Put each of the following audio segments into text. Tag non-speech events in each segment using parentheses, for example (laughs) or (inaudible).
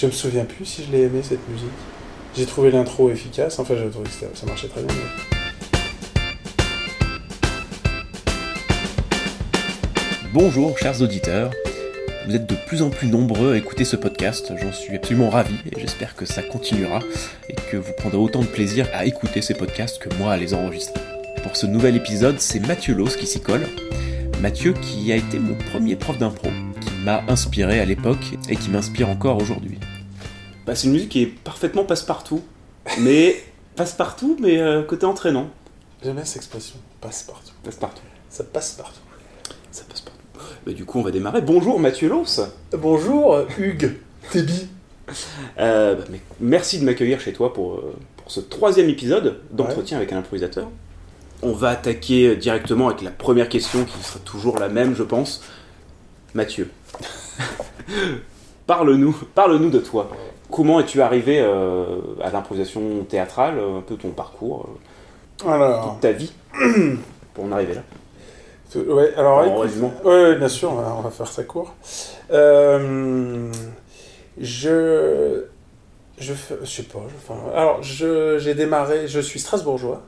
Je me souviens plus si je l'ai aimé cette musique. J'ai trouvé l'intro efficace, enfin j'ai trouvé que ça, marchait très bien. Bonjour chers auditeurs, vous êtes de plus en plus nombreux à écouter ce podcast, j'en suis absolument ravi et j'espère que ça continuera et que vous prendrez autant de plaisir à écouter ces podcasts que moi à les enregistrer. Pour ce nouvel épisode, c'est Mathieu Los qui s'y colle. Mathieu qui a été mon premier prof d'impro, qui m'a inspiré à l'époque et qui m'inspire encore aujourd'hui. Bah, c'est une musique qui est parfaitement passe-partout. Mais (laughs) passe-partout, mais euh, côté entraînant. J'aime bien cette expression, passe partout. Passe-partout. Ça passe partout. Ça passe partout. Bah, du coup, on va démarrer. Bonjour Mathieu Los. Bonjour Hugues, Tébi. Euh, bah, mais merci de m'accueillir chez toi pour, euh, pour ce troisième épisode d'entretien avec un improvisateur. On va attaquer directement avec la première question qui sera toujours la même, je pense. Mathieu, (laughs) parle-nous, parle-nous de toi. Comment es-tu arrivé euh, à l'improvisation théâtrale, euh, un peu ton parcours, euh, Alors, toute ta vie, (clears throat) pour en arriver là? Ouais, alors écoute- ouais, bien sûr, on va, on va faire ça court. Euh, je, je, je sais pas. je- enfin, alors, je, j'ai démarré. Je suis strasbourgeois.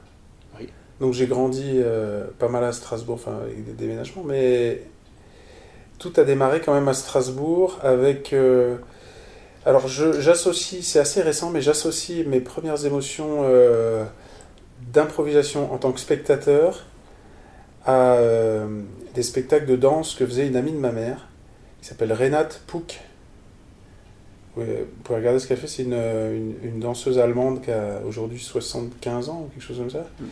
Oui. Donc j'ai grandi euh, pas mal à Strasbourg, enfin avec des déménagements, mais tout a démarré quand même à Strasbourg avec. euh, alors j'associe, c'est assez récent, mais j'associe mes premières émotions euh, d'improvisation en tant que spectateur à euh, des spectacles de danse que faisait une amie de ma mère, qui s'appelle Renate Pouck. Oui, vous pouvez regarder ce qu'elle fait, c'est une, une, une danseuse allemande qui a aujourd'hui 75 ans ou quelque chose comme ça, Mm.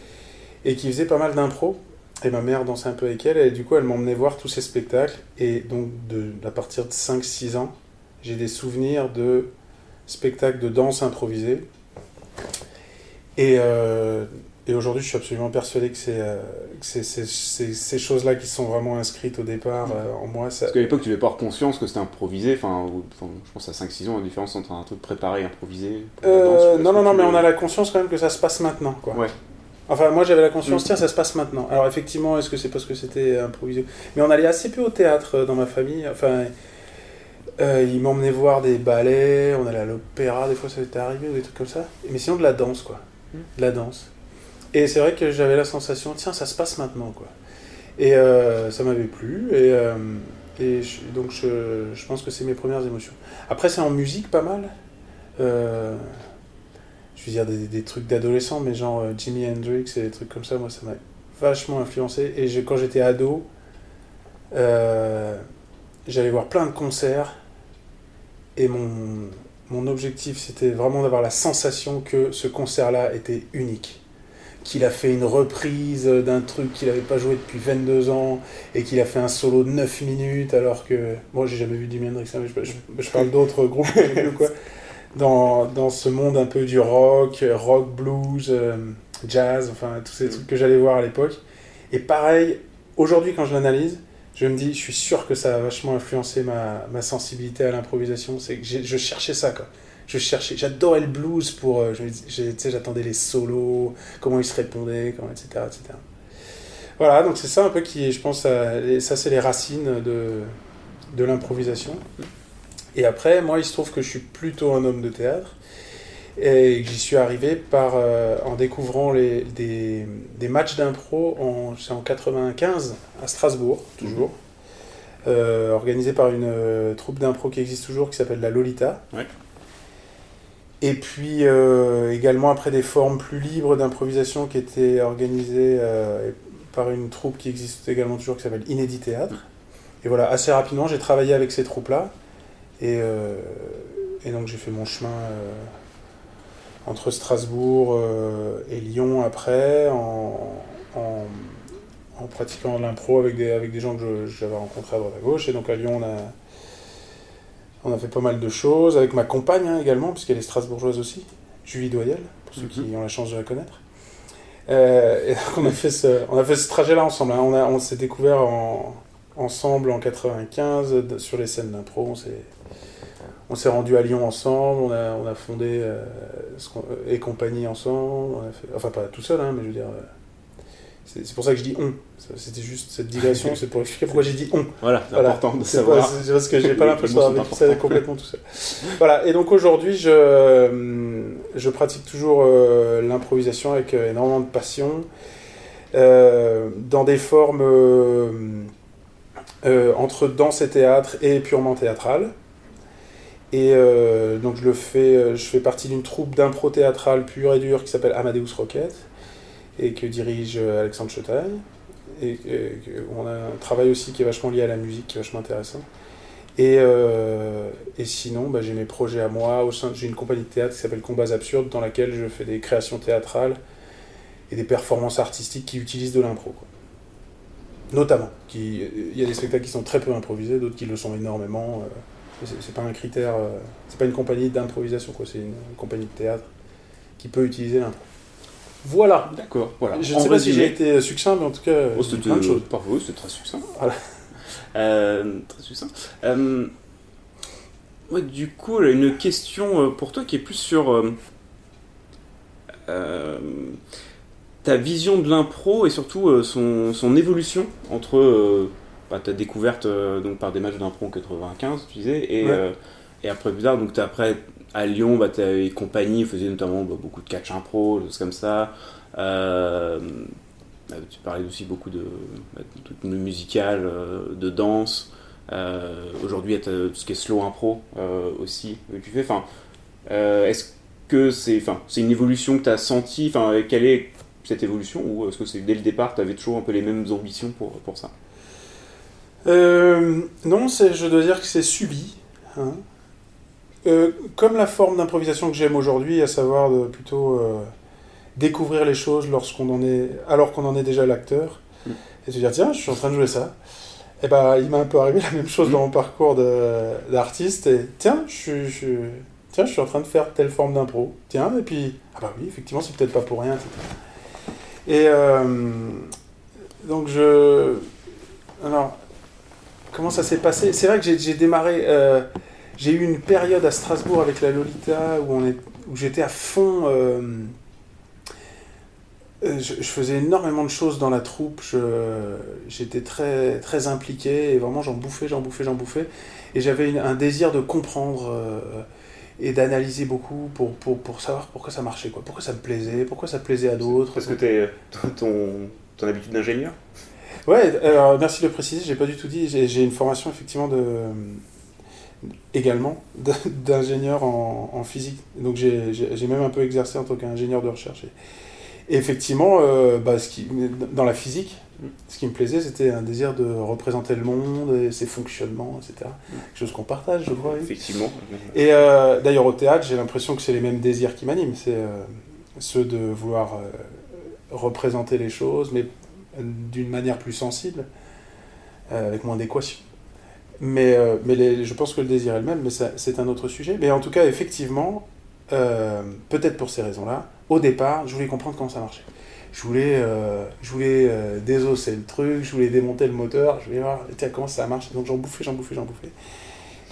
et qui faisait pas mal d'impro. Et ma mère dansait un peu avec elle, et du coup elle m'emmenait voir tous ces spectacles. Et donc de, à partir de 5-6 ans, j'ai des souvenirs de spectacles de danse improvisée. Et, euh, et aujourd'hui, je suis absolument persuadé que c'est euh, ces choses-là qui sont vraiment inscrites au départ euh, en moi. Ça, Parce qu'à l'époque, tu devais pas avoir conscience que c'était improvisé. Enfin, je pense à 5-6 ans, la différence entre un truc préparé et improvisé. Euh, danse, est-ce non, non, non, mais on a la conscience quand même que ça se passe maintenant. Quoi. Ouais. Enfin, moi j'avais la conscience, Mm. tiens, ça se passe maintenant. Alors, effectivement, est-ce que c'est parce que c'était improvisé? Mais on allait assez peu au théâtre euh, dans ma famille. Enfin, euh, ils m'emmenaient voir des ballets, on allait à l'opéra, des fois ça était arrivé, ou des trucs comme ça. Mais sinon, de la danse, quoi. De la danse. Et c'est vrai que j'avais la sensation, tiens, ça se passe maintenant, quoi. Et euh, ça m'avait plu, et, euh, donc je, je pense que c'est mes premières émotions. Après, c'est en musique pas mal. Je veux dire des, trucs d'adolescent, mais genre Jimi Hendrix et des trucs comme ça, moi ça m'a vachement influencé. Et quand j'étais ado, j'allais voir plein de concerts. Et mon, mon objectif, c'était vraiment d'avoir la sensation que ce concert-là était unique. Qu'il a fait une reprise d'un truc qu'il n'avait pas joué depuis 22 ans et qu'il a fait un solo de 9 minutes alors que. Moi, j'ai jamais vu Jimi Hendrix, hein, mais je, je- je parle (laughs) d'autres groupes que vus, quoi. Dans, dans ce monde un peu du rock, rock, blues, euh, jazz, enfin tous ces Mm. trucs que j'allais voir à l'époque. Et pareil, aujourd'hui quand je l'analyse, je me dis, je suis sûr que ça a vachement influencé ma, ma sensibilité à l'improvisation. C'est que je cherchais ça, quoi. Je cherchais, j'adorais le blues pour, euh, j'attendais les solos, comment ils se répondaient, comment, etc., etc. Voilà, donc c'est ça un peu qui, je pense, ça c'est les racines de, de l'improvisation. Et après, moi, il se trouve que je suis plutôt un homme de théâtre et j'y suis arrivé par, euh, en découvrant les, des, des matchs d'impro en, en 95 à Strasbourg, toujours, euh, organisé par une euh, troupe d'impro qui existe toujours qui s'appelle la Lolita. Ouais. Et puis euh, également après des formes plus libres d'improvisation qui étaient organisées par une troupe qui existe également toujours qui s'appelle Inédit Théâtre. Et voilà, assez rapidement, j'ai travaillé avec ces troupes-là. Et, et donc j'ai fait mon chemin entre Strasbourg euh, et Lyon après, en, en, en pratiquant l'impro avec des, avec des gens que j'avais rencontrés à droite à gauche. Et donc à Lyon, on a, on a fait pas mal de choses, avec ma compagne hein, également, puisqu'elle est strasbourgeoise aussi, Julie Doyel, pour ceux qui ont la chance de la connaître. Euh, et donc on a fait ce, on a fait ce trajet-là ensemble. hein. On, a- on s'est découvert en, ensemble en 95 de- sur les scènes d'impro. On s'est, on s'est rendu à Lyon ensemble. On a, on a fondé euh, qu'on- et compagnie ensemble. On a fait, enfin pas tout seul, hein, mais je veux dire. euh, C'est pour ça que je dis on. C'était juste cette digression, c'est pour expliquer pourquoi j'ai dit on. Voilà, c'est important de savoir. C'est parce que j'ai pas l'impression d'avoir vécu ça complètement tout seul. Voilà, et donc aujourd'hui, je, je pratique toujours euh, l'improvisation avec euh, énormément de passion, euh, dans des formes entre danse et théâtre et purement théâtrale. Et donc je le fais, je fais partie d'une troupe d'impro théâtrale pure et dure qui s'appelle Amadeus Rocket et que dirige Alexandre Chetaille. Et, on a un travail aussi qui est vachement lié à la musique, qui est vachement intéressant. Et, euh, et sinon, bah, j'ai mes projets à moi. J'ai une compagnie de théâtre qui s'appelle Combats Absurdes, dans laquelle je fais des créations théâtrales et des performances artistiques qui utilisent de l'impro. Notamment. Il y a des spectacles qui sont très peu improvisés, d'autres qui le sont énormément. Euh, c'est pas un critère. Euh, c'est pas une compagnie d'improvisation, quoi. C'est une compagnie de théâtre qui peut utiliser l'impro. Voilà. D'accord. Voilà. Je ne sais pas si j'ai été succinct, mais en tout cas, oh, c'était plein de choses. Parfois, c'est très succinct. Voilà. (laughs) Euh, très succinct. Euh, du coup, une question pour toi qui est plus sur ta vision de l'impro et surtout son, son, évolution entre bah, ta découverte donc, par des matchs d'impro en 95, tu disais, et, et après plus tard, donc après à Lyon, bah, tu avais compagnie, faisait notamment bah, beaucoup de catch impro, des choses comme ça. Euh, tu parlais aussi beaucoup de, bah, de, musical, euh, de danse. Euh, aujourd'hui, il y a tout ce qui est slow impro aussi que tu fais. Enfin, est-ce que c'est enfin, c'est une évolution que tu as sentie enfin, Quelle est cette évolution Ou est-ce que c'est dès le départ, tu avais toujours un peu les mêmes ambitions pour, pour ça? Non, je dois dire que c'est subi. Hein. comme la forme d'improvisation que j'aime aujourd'hui, à savoir de plutôt découvrir les choses lorsqu'on en est, alors qu'on en est déjà l'acteur, mm. et se dire tiens, je suis en train de jouer ça. Et bah, il m'a un peu arrivé la même chose dans mon parcours d'artiste. Et tiens, je, je, tiens, je suis en train de faire telle forme d'impro. Tiens, et puis ah bah oui, effectivement, c'est peut-être pas pour rien. Et euh, donc je, alors comment ça s'est passé? C'est vrai que j'ai démarré. Euh, j'ai eu une période à Strasbourg avec la Lolita où on est, où j'étais à fond. Euh, euh, je, faisais énormément de choses dans la troupe, j'étais très, très impliqué et vraiment j'en bouffais, j'en bouffais, j'en bouffais. Et j'avais un désir de comprendre et d'analyser beaucoup pour, pour, pour, savoir pourquoi ça marchait, quoi. pourquoi ça me plaisait, pourquoi ça plaisait à d'autres. Parce que tu es (laughs) ton, ton habitude d'ingénieur? Ouais, alors merci de le préciser, j'ai pas du tout dit, j'ai une formation effectivement de également (laughs) d'ingénieur en, en, physique. Donc j'ai même un peu exercé en tant qu'ingénieur de recherche. Et, effectivement, euh, bah, ce qui, dans la physique, ce qui me plaisait, c'était un désir de représenter le monde et ses fonctionnements, etc. Quelque chose qu'on partage, je crois. Effectivement. Et euh, d'ailleurs, au théâtre, j'ai l'impression que c'est les mêmes désirs qui m'animent. C'est euh, ceux de vouloir représenter les choses, mais d'une manière plus sensible, avec moins d'équation. Mais, mais je pense que le désir est le même, mais c'est un autre sujet. Mais en tout cas, effectivement, peut-être pour ces raisons-là, au départ, je voulais comprendre comment ça marchait. Je voulais, euh, je voulais euh, désosser le truc, je voulais démonter le moteur, je voulais voir comment ça marche. Donc j'en bouffais, j'en bouffais, j'en bouffais.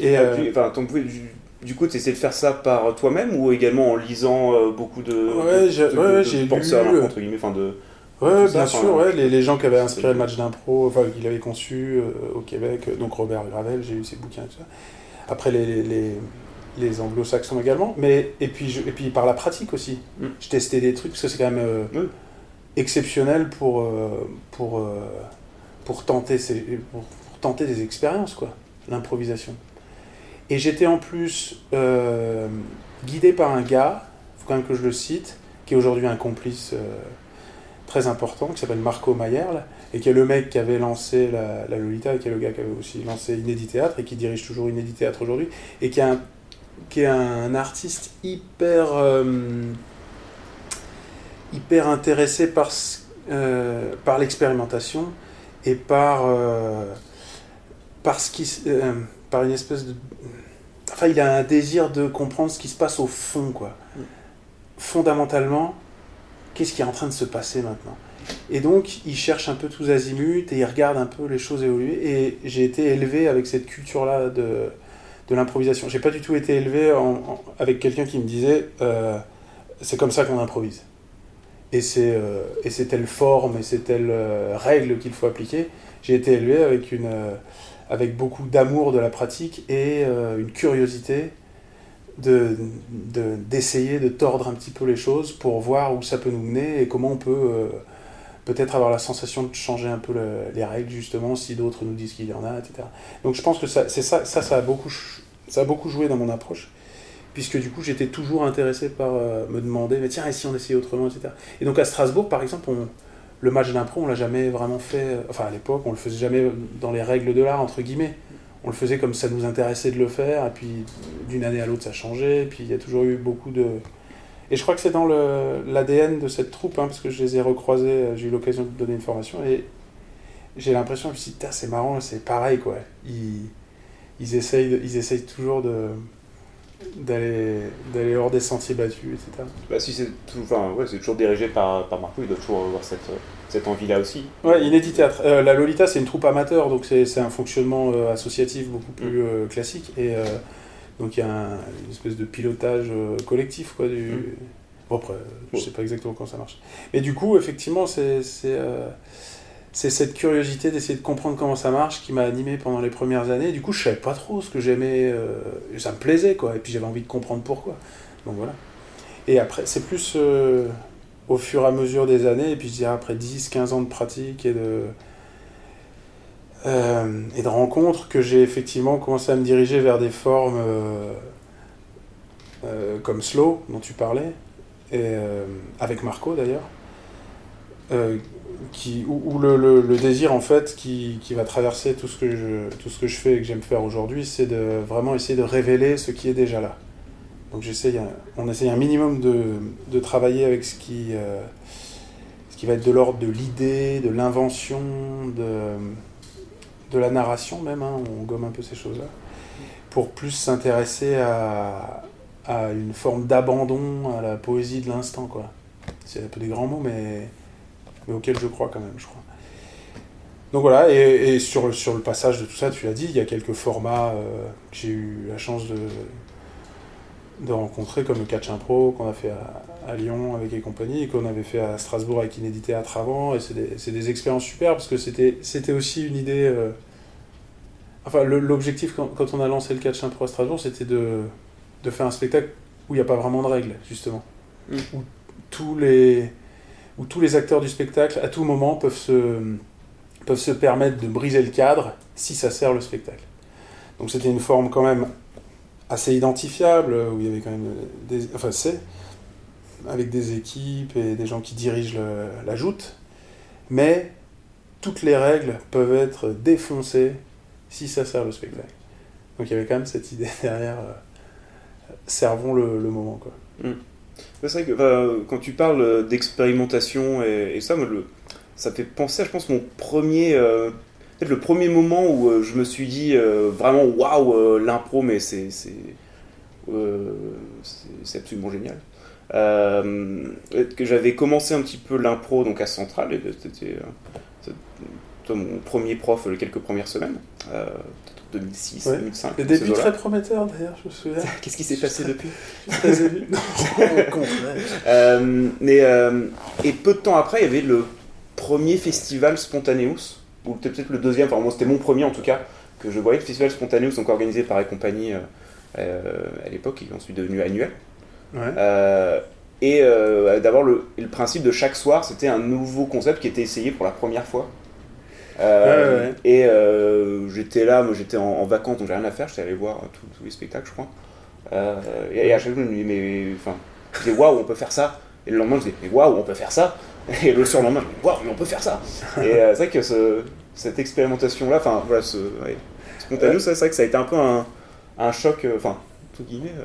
Et, ah, euh, enfin, du, du, coup, tu essayé de faire ça par toi-même ou également en lisant beaucoup de, ouais, j'ai lu, entre guillemets, enfin de. Ouais, bien sûr, ouais, les, les, gens qui avaient inspiré le match d'impro, enfin, qu'il avait conçu au Québec, donc Robert Gravel, j'ai eu ses bouquins et tout ça. Après, les, les, les anglo-saxons également, mais et puis, et puis par la pratique aussi. Mm. Je testais des trucs parce que c'est quand même euh, exceptionnel pour, euh, pour, euh, pour, tenter ces, pour, tenter des expériences, quoi, l'improvisation. Et j'étais en plus guidé par un gars, il faut quand même que je le cite, qui est aujourd'hui un complice très important, qui s'appelle Marco Mayerl, et qui est le mec qui avait lancé la, la, Lolita, et qui est le gars qui avait aussi lancé Inédit Théâtre, et qui dirige toujours Inédit Théâtre aujourd'hui, et qui a un qui est un artiste hyper, euh, hyper intéressé par, euh, par l'expérimentation et par, euh, par, ce qui, par une espèce de... Enfin, il a un désir de comprendre ce qui se passe au fond, quoi. Fondamentalement, qu'est-ce qui est en train de se passer maintenant et donc, il cherche un peu tous azimuts et il regarde un peu les choses évoluer. Et j'ai été élevé avec cette culture-là de, de l'improvisation. J'ai pas du tout été élevé avec quelqu'un qui me disait euh, c'est comme ça qu'on improvise. et c'est euh, et c'est telle forme et c'est telle euh, règle qu'il faut appliquer. J'ai été élevé avec une avec beaucoup d'amour de la pratique et une curiosité de de- d'essayer de, tordre un petit peu les choses pour voir où ça peut nous mener et comment on peut euh, peut-être avoir la sensation de changer un peu le- les règles justement si d'autres nous disent qu'il y en a, etc. Donc je pense que ça, c'est ça, ça, a beaucoup, ça a beaucoup joué dans mon approche, puisque du coup j'étais toujours intéressé par euh, me demander, mais tiens, et si on essayait autrement, etc. Et donc à Strasbourg, par exemple, on- le match d'impro, on l'a jamais vraiment fait, euh, enfin à l'époque, on le faisait jamais dans les règles de l'art, entre guillemets. On le faisait comme ça nous intéressait de le faire, et puis d'une année à l'autre ça changeait, et puis il y a toujours eu beaucoup de... Et je crois que c'est dans l'ADN de cette troupe, hein, parce que je les ai recroisés, euh, j'ai eu l'occasion de donner une formation, et j'ai l'impression que Putain, c'est marrant, c'est pareil, quoi. Ils, ils, essayent, ils essayent toujours de d'aller hors des sentiers battus, etc. Bah, si c'est ouais, toujours dirigé par, par Marco, il doit toujours avoir cette, euh, cette envie-là aussi. Ouais, Inédit Théâtre. Euh, la Lolita, c'est une troupe amateur, donc c'est un fonctionnement euh, associatif beaucoup plus euh, classique. Et euh, donc il y a un- une espèce de pilotage collectif, quoi. Du... Mm. Bon, après, je sais pas exactement comment ça marche. Mais du coup, effectivement, c'est cette curiosité d'essayer de comprendre comment ça marche qui m'a animé pendant les premières années. Du coup, je savais pas trop ce que j'aimais. ça me plaisait, quoi. Et puis j'avais envie de comprendre pourquoi. Donc voilà. Et après, c'est plus au fur et à mesure des années, et puis je après 10-15 ans de pratique et de, euh, et de rencontres, que j'ai effectivement commencé à me diriger vers des formes euh, euh, comme Slow, dont tu parlais, avec Marco d'ailleurs, qui, où, le, désir en fait qui, qui va traverser tout ce que je, tout ce que je fais et que j'aime faire aujourd'hui, c'est de vraiment essayer de révéler ce qui est déjà là. Donc on essaye un minimum de, de travailler avec ce qui, euh, ce qui va être de l'ordre de l'idée, de l'invention, de, de la narration même, hein, on gomme un peu ces choses-là, pour plus s'intéresser à, à une forme d'abandon à la poésie de l'instant. quoi. C'est un peu des grands mots, mais, mais auxquels je crois quand même, je crois. Donc voilà, et, et sur, sur le passage de tout ça, tu l'as dit, il y a quelques formats euh, que j'ai eu la chance de, de rencontrer, comme le Catch Impro qu'on a fait à, à Lyon avec et compagnie, et qu'on avait fait à Strasbourg avec Inédit Théâtre avant, et c'est des, des expériences super, parce que c'était c'était aussi une idée... euh, Enfin, l'objectif quand, quand on a lancé le Catch Impro à Strasbourg, c'était de, de faire un spectacle où il n'y a pas vraiment de règles, justement. Mm. Où, tous les, où tous les acteurs du spectacle, à tout moment, peuvent se, peuvent se permettre de briser le cadre si ça sert le spectacle. Donc c'était une forme quand même assez identifiable, où il y avait quand même des... Enfin, c'est avec des équipes et des gens qui dirigent la joute, mais toutes les règles peuvent être défoncées si ça sert le spectacle. Donc il y avait quand même cette idée (laughs) derrière, euh, servons le, moment. Quoi. C'est vrai que quand tu parles d'expérimentation et, ça, moi, ça fait penser je pense, mon premier. euh, Peut-être le premier moment où euh, je me suis dit euh, vraiment waouh, euh, l'impro, mais c'est c'est euh, c'est- absolument génial. Euh, que j'avais commencé un petit peu l'impro donc à Centrale, et c'était mon premier prof les quelques premières semaines, euh, peut-être 2006, Ouais. 2005. Les dans ces débuts eaux-là. très prometteurs d'ailleurs, je me souviens. (laughs) Qu'est-ce qui s'est passé depuis Très. Non, (laughs) au contraire. Euh, mais, euh, et peu de temps après, il y avait le premier festival Spontaneous, ou peut-être le deuxième, enfin moi c'était mon premier en tout cas, que je voyais, le festival Spontaneous, donc organisé par et compagnie euh, euh, à l'époque, qui est ensuite devenu annuel. Ouais. Euh, et d'abord, le, principe de chaque soir, c'était un nouveau concept qui était essayé pour la première fois. Euh, Ouais, ouais. Et euh, j'étais là, moi j'étais en, en vacances, donc j'ai rien à faire, j'étais allé voir tous les spectacles, je crois. Euh, et, et à chaque fois, je me disais, mais enfin, je waouh, on peut faire ça. Et le lendemain, je disais, mais waouh, on peut faire ça. (laughs) Et le surlendemain, je waouh, mais on peut faire ça. Et euh, c'est vrai que ce- cette expérimentation-là, enfin, voilà, ce, ouais, spontané, c'est vrai que ça a été un peu un, choc, euh, enfin, tout guillemets, euh,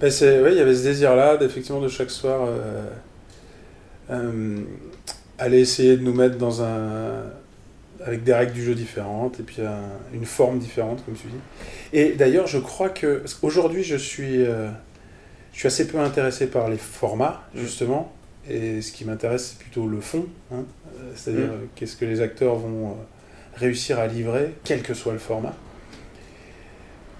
Ben, c'est, ouais, il y avait ce désir-là, d'effectivement, de chaque soir, aller essayer de nous mettre dans un. avec des règles du jeu différentes, et puis un- une forme différente, comme tu dis. Et d'ailleurs, je crois que. parce qu'aujourd'hui, je suis. je suis assez peu intéressé par les formats, justement. Et ce qui m'intéresse, c'est plutôt le fond. hein. Euh, C'est-à-dire, Mm. qu'est-ce que les acteurs vont euh, réussir à livrer, quel que soit le format.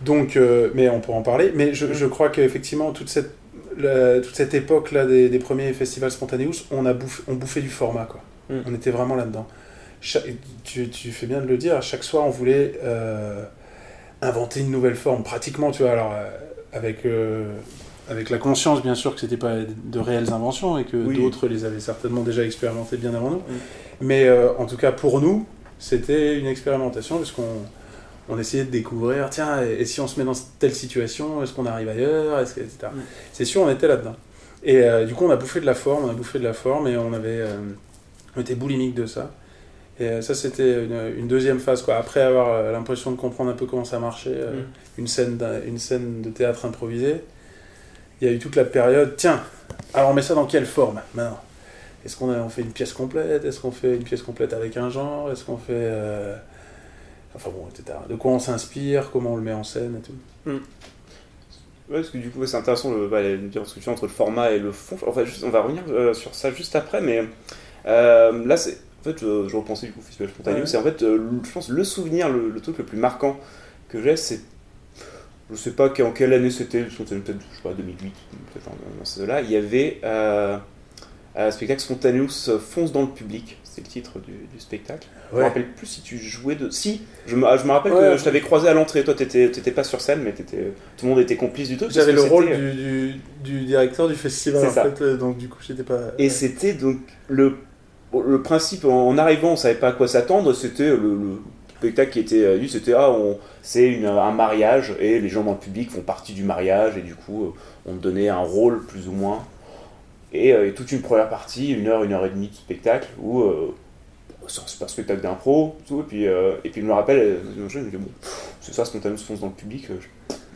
Donc, euh, mais on pourra en parler. Mais je, je crois qu'effectivement, toute cette, toute cette époque-là des, premiers festivals spontaneous, on, a bouffé, on bouffait du format, quoi. Mm. On était vraiment là-dedans. Tu, tu, fais bien de le dire, à chaque soir, on voulait euh, inventer une nouvelle forme, pratiquement, tu vois, alors, euh, avec, avec la conscience, bien sûr, que c'était pas de réelles inventions et que d'autres les avaient certainement déjà expérimentées bien avant nous. Mais en tout cas, pour nous, c'était une expérimentation, parce qu'on on essayait de découvrir, tiens, et, si on se met dans telle situation, est-ce qu'on arrive ailleurs, que, etc. C'est sûr, on était là-dedans. Et du coup, on a bouffé de la forme, on a bouffé de la forme, et on avait, on était boulimique de ça. Et euh, ça, c'était une, deuxième phase. Quoi. Après avoir euh, l'impression de comprendre un peu comment ça marchait, euh, une, scène une scène de théâtre improvisé, il y a eu toute la période, tiens, alors on met ça dans quelle forme maintenant? Est-ce qu'on on fait une pièce complète? Est-ce qu'on fait une pièce complète avec un genre? Est-ce qu'on fait... Enfin bon, etc. De quoi on s'inspire? Comment on le met en scène et tout. Mm. Ouais, parce que du coup, c'est intéressant le, bah, discussion entre le format et le fond. Enfin, juste, on va revenir sur ça juste après, mais là, c'est en fait, je, je, repensais du coup au Festival Spontané. C'est en fait, euh, je pense, le souvenir, le, truc le plus marquant que j'ai, c'est. Je sais pas en quelle année c'était, peut-être, je sais pas, 2008, peut-être dans ce là Il y avait euh, un spectacle Spontaneous Fonce dans le public, c'est le titre du, spectacle. Je me rappelle plus si tu jouais de. Si, je me, je me rappelle que je t'avais croisé à l'entrée. Toi, t'étais, t'étais pas sur scène, mais tout le monde était complice du truc. J'avais le rôle du, du, directeur du festival, en fait, euh, donc du coup, j'étais pas. Et c'était donc le le principe, en arrivant, on savait pas à quoi s'attendre. C'était le, spectacle qui était dit, c'était ah, c'est un mariage et les gens dans le public font partie du mariage et du coup, euh, on donnait un rôle plus ou moins. Euh, et, toute une première partie, une heure, une heure et demie de spectacle où euh, c'est un super spectacle d'impro, et puis, et puis je me rappelle, c'est ça, spontanément se fonce dans le public.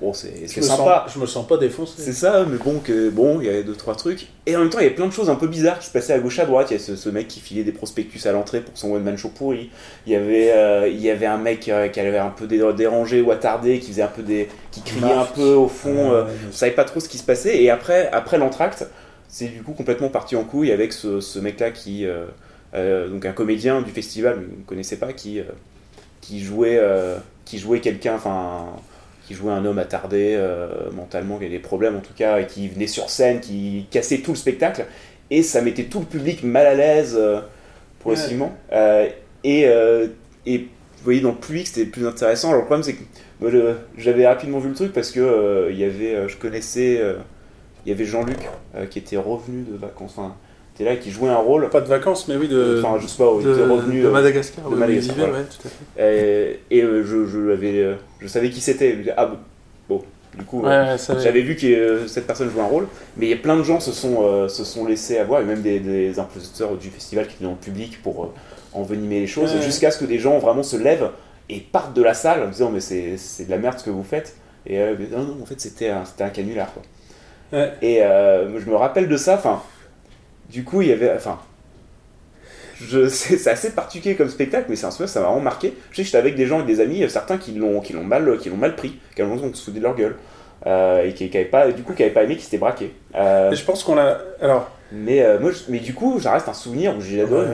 Bon, c'est sympa. je me sens pas défoncé. C'est ça, mais bon, que, bon, il y avait deux trois trucs. Et en même temps, il y a plein de choses un peu bizarres qui se passaient à gauche à droite. Il y a ce, mec qui filait des prospectus à l'entrée pour son one man show pourri. Il y avait, euh, il y avait un mec euh, qui avait un peu dérangé ou attardé, qui faisait un peu des, qui criait un peu au fond. Euh, je savais pas trop ce qui se passait. Et après, après l'entracte, c'est du coup complètement parti en couille avec ce, ce mec-là qui, donc un comédien du festival, vous ne connaissez pas, qui, qui jouait, qui jouait quelqu'un, enfin qui jouait un homme attardé euh, mentalement, qui avait des problèmes en tout cas, et qui venait sur scène, qui cassait tout le spectacle, et ça mettait tout le public mal à l'aise euh, progressivement. Euh, et, et vous voyez, dans le public, c'était plus intéressant. Alors le problème, c'est que j'avais rapidement vu le truc parce que il y avait, je connaissais, il y avait Jean-Luc qui était revenu de vacances. Enfin, était là qui jouait un rôle. Pas de vacances, mais oui, de. Enfin, je sais pas, de, revenu. De Madagascar, de Madagascar. ouais, tout à fait. Et, et je, je, avais, je savais qui c'était. Ah, bon, du coup, j'avais vu que cette personne jouait un rôle, mais il y a plein de gens se sont, euh, se sont laissés avoir, et même des, des impositeurs du festival qui étaient dans le public pour euh, envenimer les choses, jusqu'à ce que des gens vraiment se lèvent et partent de la salle en disant Mais c'est de la merde ce que vous faites. Et euh, non, non, en fait, c'était un, un canular. Quoi. Et je me rappelle de ça, enfin du coup, il y avait. Enfin. (laughs) C'est assez particulier comme spectacle, mais c'est un ça m'a vraiment marqué. Je sais que j'étais avec des gens et des amis, certains qui l'ont mal, qui mal pris, qui ont se foutu de leur gueule. Euh, et qui n'avaient pas, du coup, qui pas aimé, qui s'étaient braqués. Euh, je pense qu'on a. Alors. Mais, euh, moi, mais du coup, ça reste un souvenir où j'ai adoré.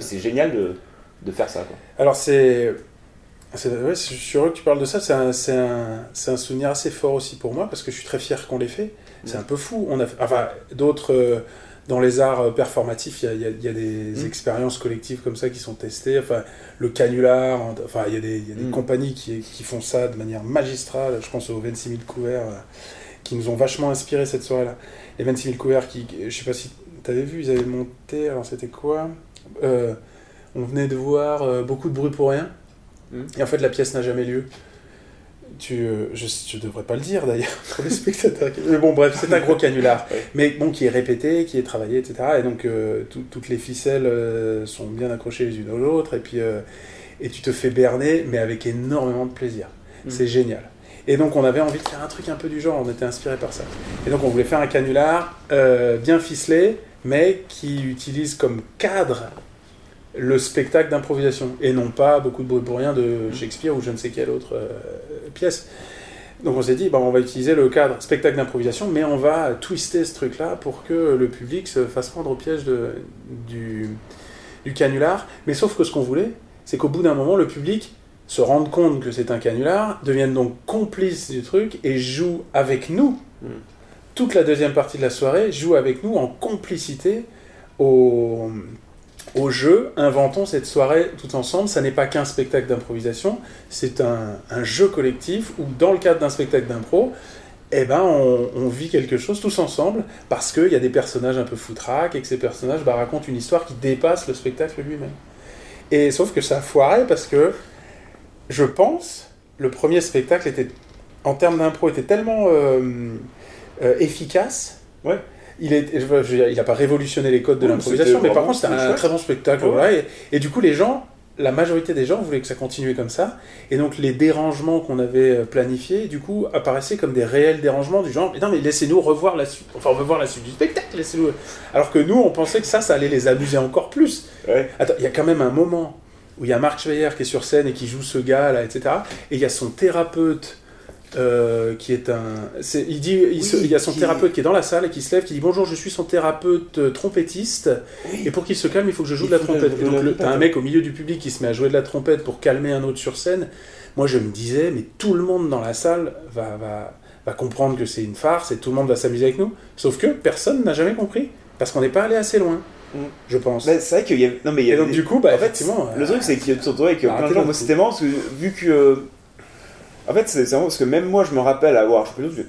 c'est génial de, de, faire ça. Quoi. Alors, c'est. Ouais, je suis heureux que tu parles de ça. C'est un, un, un, souvenir assez fort aussi pour moi parce que je suis très fier qu'on l'ait fait. C'est un peu fou. On a, enfin, d'autres dans les arts euh, performatifs, il y a, y a, des mm. expériences collectives comme ça qui sont testées. Enfin, le canular, enfin, il y a des, y a des mm. compagnies qui, qui, font ça de manière magistrale. Je pense aux 26 000 couverts euh, qui nous ont vachement inspiré cette soirée-là. Les 26 000 couverts qui, je sais pas si tu avais vu, ils avaient monté, alors c'était quoi? Euh, On venait de voir beaucoup de bruit pour rien. Mm. Et en fait, la pièce n'a jamais lieu tu, euh, je, je devrais pas le dire d'ailleurs (laughs) pour les (laughs) spectateurs. Mais bon, bref, c'est un gros canular. Mais bon, qui est répété, qui est travaillé, etc. Et donc, euh, toutes les ficelles euh, sont bien accrochées les unes aux autres. Et puis, et tu te fais berner, mais avec énormément de plaisir. Mm. C'est génial. Et donc, on avait envie de faire un truc un peu du genre. On était inspiré par ça. Et donc, on voulait faire un canular bien ficelé, mais qui utilise comme cadre le spectacle d'improvisation et non pas beaucoup de bruit pour rien de Shakespeare ou je ne sais quelle autre euh, pièce. Donc on s'est dit, bah, on va utiliser le cadre spectacle d'improvisation, mais on va twister ce truc-là pour que le public se fasse prendre au piège de, du, du canular. Mais sauf que ce qu'on voulait, c'est qu'au bout d'un moment, le public se rende compte que c'est un canular, devienne donc complice du truc et joue avec nous. Mm toute la deuxième partie de la soirée, joue avec nous en complicité au, au jeu. Inventons cette soirée tout ensemble. Ça n'est pas qu'un spectacle d'improvisation, c'est un, jeu collectif où, dans le cadre d'un spectacle d'impro, eh ben, on, vit quelque chose tous ensemble parce qu'il y a des personnages un peu foutraques et que ces personnages bah, racontent une histoire qui dépasse le spectacle lui-même. Et sauf que ça a foiré parce que je pense le premier spectacle était en termes d'impro était tellement euh, euh, efficace. Il est, je veux dire, il a pas révolutionné les codes de l'improvisation, mais par contre c'était un très bon spectacle. Ouais. voilà, et, et du coup les gens, la majorité des gens voulaient que ça continue comme ça, et donc les dérangements qu'on avait euh, planifiés, du coup apparaissaient comme des réels dérangements du genre, mais non mais laissez-nous revoir la suite, enfin on veut voir la suite du spectacle, laissez-nous. Alors que nous on pensait que ça, ça allait les amuser encore plus. Ouais. Attends, il y a quand même un moment où il y a Marc Schweyer qui est sur scène et qui joue ce gars là, etc. Et il y a son thérapeute euh, qui est un. il dit, il, se- Oui, il y a son qui- thérapeute qui est dans la salle et qui se lève, qui dit bonjour, je suis son thérapeute euh, trompettiste. Et pour qu'il se calme, il faut que je joue Il de la trompette. Et donc le- t'as un mec au milieu du public qui se met à jouer de la trompette pour calmer un autre sur scène. Moi, je me disais, mais tout le monde dans la salle va, va, va comprendre que c'est une farce et tout le monde va s'amuser avec nous. Sauf que personne n'a jamais compris parce qu'on n'est pas allé assez loin, Mm. je pense. Bah, c'est vrai qu'il y a. Non, mais il y a Et donc des- du coup, bah, en fait, effectivement, le euh, truc, c'est qu'il y a retrouves avec plein arrêtez de gens. Moi, c'était marrant parce que vu que. En fait, c'est marrant parce que même moi, je me rappelle avoir. Pas, je fais,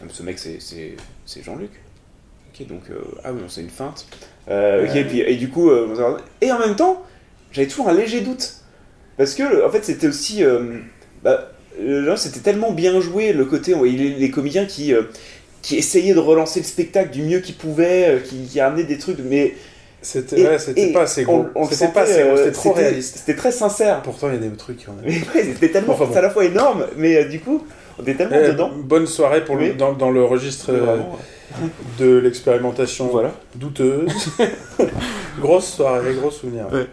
Ah, mais ce mec, c'est- Jean-Luc. Ok, donc. euh, ah oui, c'est une feinte. Euh, ok, Ouais. et, puis, et du coup. euh, et en même temps, j'avais toujours un léger doute. Parce que, en fait, c'était aussi. bah, là, c'était tellement bien joué le côté. les comédiens qui. qui essayaient de relancer le spectacle du mieux qu'ils pouvaient, qui, qui amenaient des trucs, mais C'était ouais, c'était pas assez gros. on- on le C'était pas assez gros, euh, c'était trop réaliste. C'était très sincère. Pourtant, il y a des trucs ont Mais (laughs) ouais, c'était tellement, Enfin bon. à la fois énorme, mais euh, du coup, on était tellement Eh, dedans. Bonne soirée pour le, Oui. dans, dans le registre euh, vraiment, de l'expérimentation Voilà. douteuse. (laughs) grosse soirée, gros souvenir. Ouais.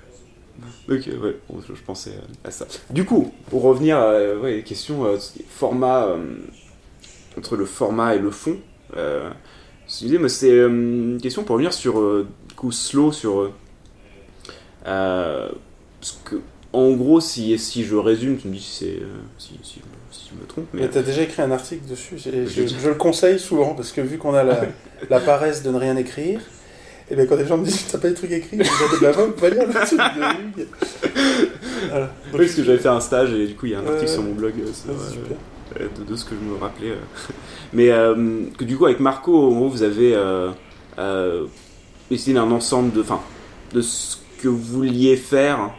Ok, ouais, bon, je, je pensais à ça. Du coup, pour revenir à ouais, question format entre le format et le fond, c'est une question pour revenir sur coup slow sur euh, euh, parce que en gros, si si je résume, tu me dis si c'est euh, si, si, si je me trompe, mais Mais t'as déjà écrit un article dessus, je, le conseille souvent, parce que vu qu'on a la, (laughs) la paresse de ne rien écrire, et bien quand les gens me disent t'as pas des trucs écrits, je dis bah va, va lire le truc de Hugues. Voilà. Donc, (laughs) Oui, parce que j'avais fait un stage et du coup il y a un article sur mon blog euh, sur, ouais, euh, de, de ce que je me rappelais. (laughs) Mais euh, que du coup avec Marco, en gros, vous avez essayé d'un ensemble de, enfin, de ce que vous vouliez faire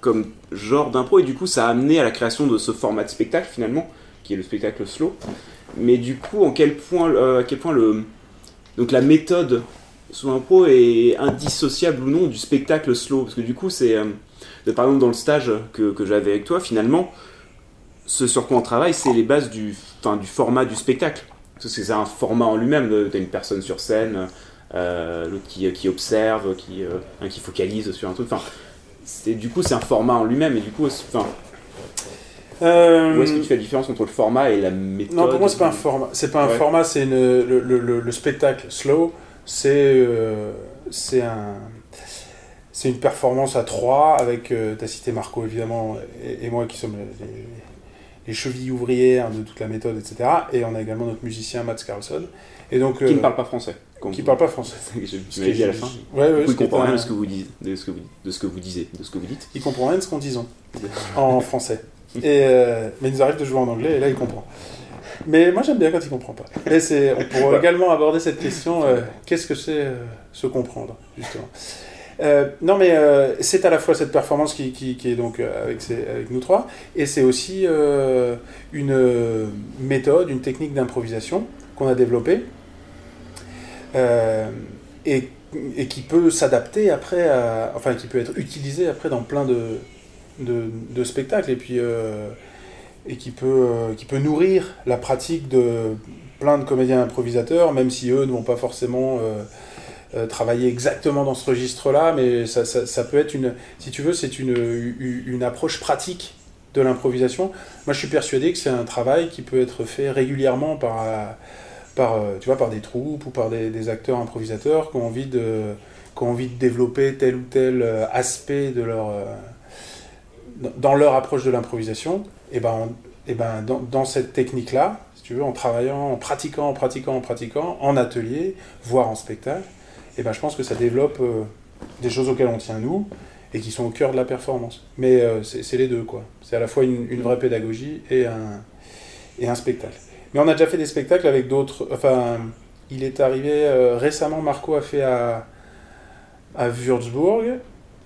comme genre d'impro et du coup ça a amené à la création de ce format de spectacle finalement, qui est le spectacle slow. Mais du coup, en quel point, euh, à quel point le, donc la méthode sous impro est indissociable ou non du spectacle slow? Parce que du coup, c'est euh, par exemple dans le stage que, que j'avais avec toi, finalement, ce sur quoi on travaille, c'est les bases du, du format du spectacle. Parce que c'est un format en lui-même. T'as une personne sur scène, euh, l'autre qui, qui observe, qui, euh, un qui focalise sur un truc. Enfin, c'est- du coup, c'est un format en lui-même. Et du coup, enfin, Euh, où est-ce que tu fais la différence entre le format et la méthode Non, pour moi, c'est pas un format. C'est pas un Ouais. format, c'est une- le, le- le- le spectacle slow. C'est euh, c'est un c'est une performance à trois avec euh, t'as cité Marco évidemment et, et moi qui sommes les, les- les chevilles ouvrières de toute la méthode, etc. Et on a également notre musicien Mats Carlson. Et donc Qui euh, ne parle pas français. Qui parle pas français. (laughs) Tu m'avais dit à la fin. Ouais, ouais, coup, ce il comprend rien de ce que vous dites, de ce que vous, de ce que vous disiez, de ce que vous dites. Il comprend rien de ce qu'on disons (laughs) en français. Et, euh, mais il nous arrive de jouer en anglais et là il comprend. Mais moi j'aime bien quand il comprend pas. Et c'est, on pourrait également aborder cette question euh, qu'est-ce que c'est euh, se comprendre justement. Euh, non mais euh, c'est à la fois cette performance qui, qui- qui est donc avec, ces- avec nous trois et c'est aussi euh, une méthode, une technique d'improvisation qu'on a développée et, et qui peut s'adapter après, enfin qui peut être utilisée après dans plein de, spectacles et puis euh, et qui peut, euh, qui peut nourrir la pratique de plein de comédiens improvisateurs, même si eux ne vont pas forcément euh, euh, travailler exactement dans ce registre-là, mais ça, ça, peut être une, si tu veux, c'est une, une, approche pratique de l'improvisation. Moi, je suis persuadé que c'est un travail qui peut être fait régulièrement par, euh, par, euh, tu vois, par des troupes ou par des, acteurs improvisateurs qui ont envie de, qui ont envie de développer tel ou tel euh, aspect de leur, euh, dans- leur approche de l'improvisation. Et ben, et ben dans, cette technique-là, si tu veux, en travaillant, en pratiquant, en pratiquant, en pratiquant, en atelier, voire en spectacle, et ben je pense que ça développe des choses auxquelles on tient nous et qui sont au cœur de la performance. Mais c'est les deux, quoi. C'est à la fois une, une, vraie pédagogie et un, et un spectacle. Mais on a déjà fait des spectacles avec d'autres. Enfin, il est arrivé euh, récemment, Marco a fait à, Würzburg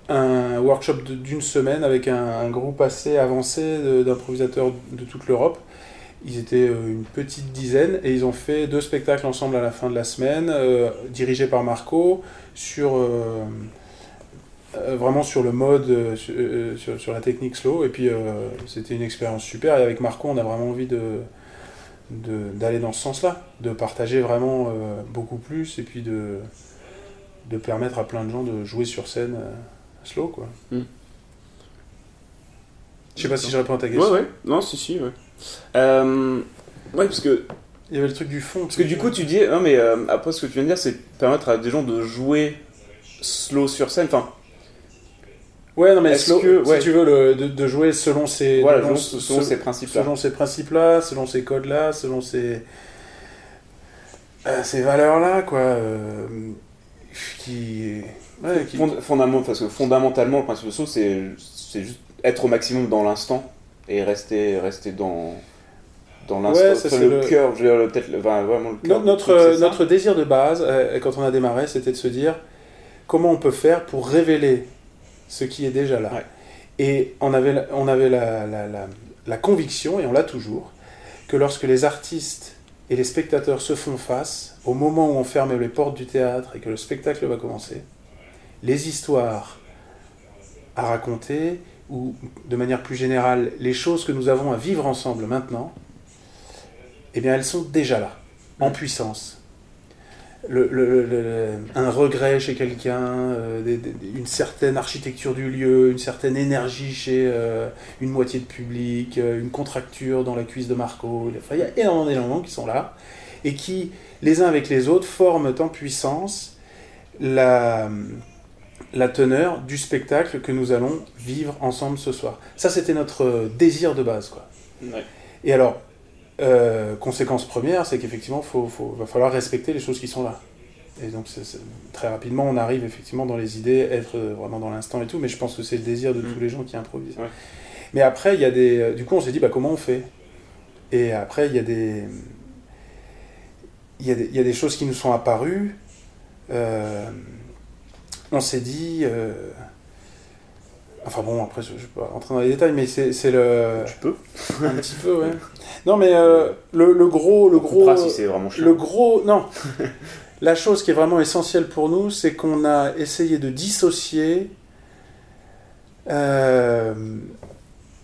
un workshop d'une semaine avec un, groupe assez avancé d'improvisateurs de, toute l'Europe. Ils étaient euh, une petite dizaine et ils ont fait deux spectacles ensemble à la fin de la semaine, euh, dirigés par Marco, sur, euh, vraiment sur le mode, sur, la technique slow. Et puis c'était une expérience super. Et avec Marco, on a vraiment envie de d'aller dans ce sens-là, de partager vraiment beaucoup plus et puis de, de permettre à plein de gens de jouer sur scène slow quoi. Mm. Je sais pas si je réponds à ta question. Ouais, ouais. Non, si, si, ouais. Euh, ouais, parce que. Il y avait le truc du fond. Parce que du coup, tu dis. Non, mais euh, après, ce que tu viens de dire, c'est permettre à des gens de jouer slow sur scène. Enfin. Ouais, non, mais slow, que, ouais. si tu veux, le, de, de, jouer selon ces. Voilà, selon, selon ces principes-là. Selon ces principes-là, selon ces codes-là, selon ces. Euh, ces valeurs-là, quoi. Euh, qui. Ouais, qui... Fond, fondamentalement, parce que fondamentalement, le principe de saut, c'est juste être au maximum dans l'instant et rester, rester dans, dans l'instant. Ouais, le, le cœur, peut-être enfin, vraiment le cœur. Notre, notre désir de base, euh, quand on a démarré, c'était de se dire comment on peut faire pour révéler ce qui est déjà là. Ouais. Et on avait, on avait la, la, la, la conviction, et on l'a toujours, que lorsque les artistes et les spectateurs se font face, au moment où on ferme les portes du théâtre et que le spectacle va commencer, les histoires à raconter, ou de manière plus générale, les choses que nous avons à vivre ensemble maintenant, eh bien elles sont déjà là, en puissance. Le, le, le, un regret chez quelqu'un, euh, une certaine architecture du lieu, une certaine énergie chez euh, une moitié de public, euh, une contracture dans la cuisse de Marco. Enfin, il y a énormément d'éléments qui sont là et qui, les uns avec les autres, forment en puissance la, la teneur du spectacle que nous allons vivre ensemble ce soir. Ça, c'était notre désir de base. Quoi. Ouais. Et alors, euh, conséquence première, c'est qu'effectivement, il faut, faut, va falloir respecter les choses qui sont là. Et donc, c est, c est, très rapidement, on arrive effectivement dans les idées, être vraiment dans l'instant et tout, mais je pense que c'est le désir de mmh. tous les gens qui improvisent. Ouais. Mais après, il y a des. Du coup, on s'est dit, bah, comment on fait? Et après, il y a des. Il y, a des, il y a des choses qui nous sont apparues. Euh, on s'est dit. Euh, enfin bon, après, je ne vais pas rentrer dans les détails, mais c'est le. Tu peux (laughs) Un petit peu, ouais. Non, mais euh, le, le, gros. Le gros. Si vraiment. Le gros. Non. (laughs) La chose qui est vraiment essentielle pour nous, c'est qu'on a essayé de dissocier. Euh,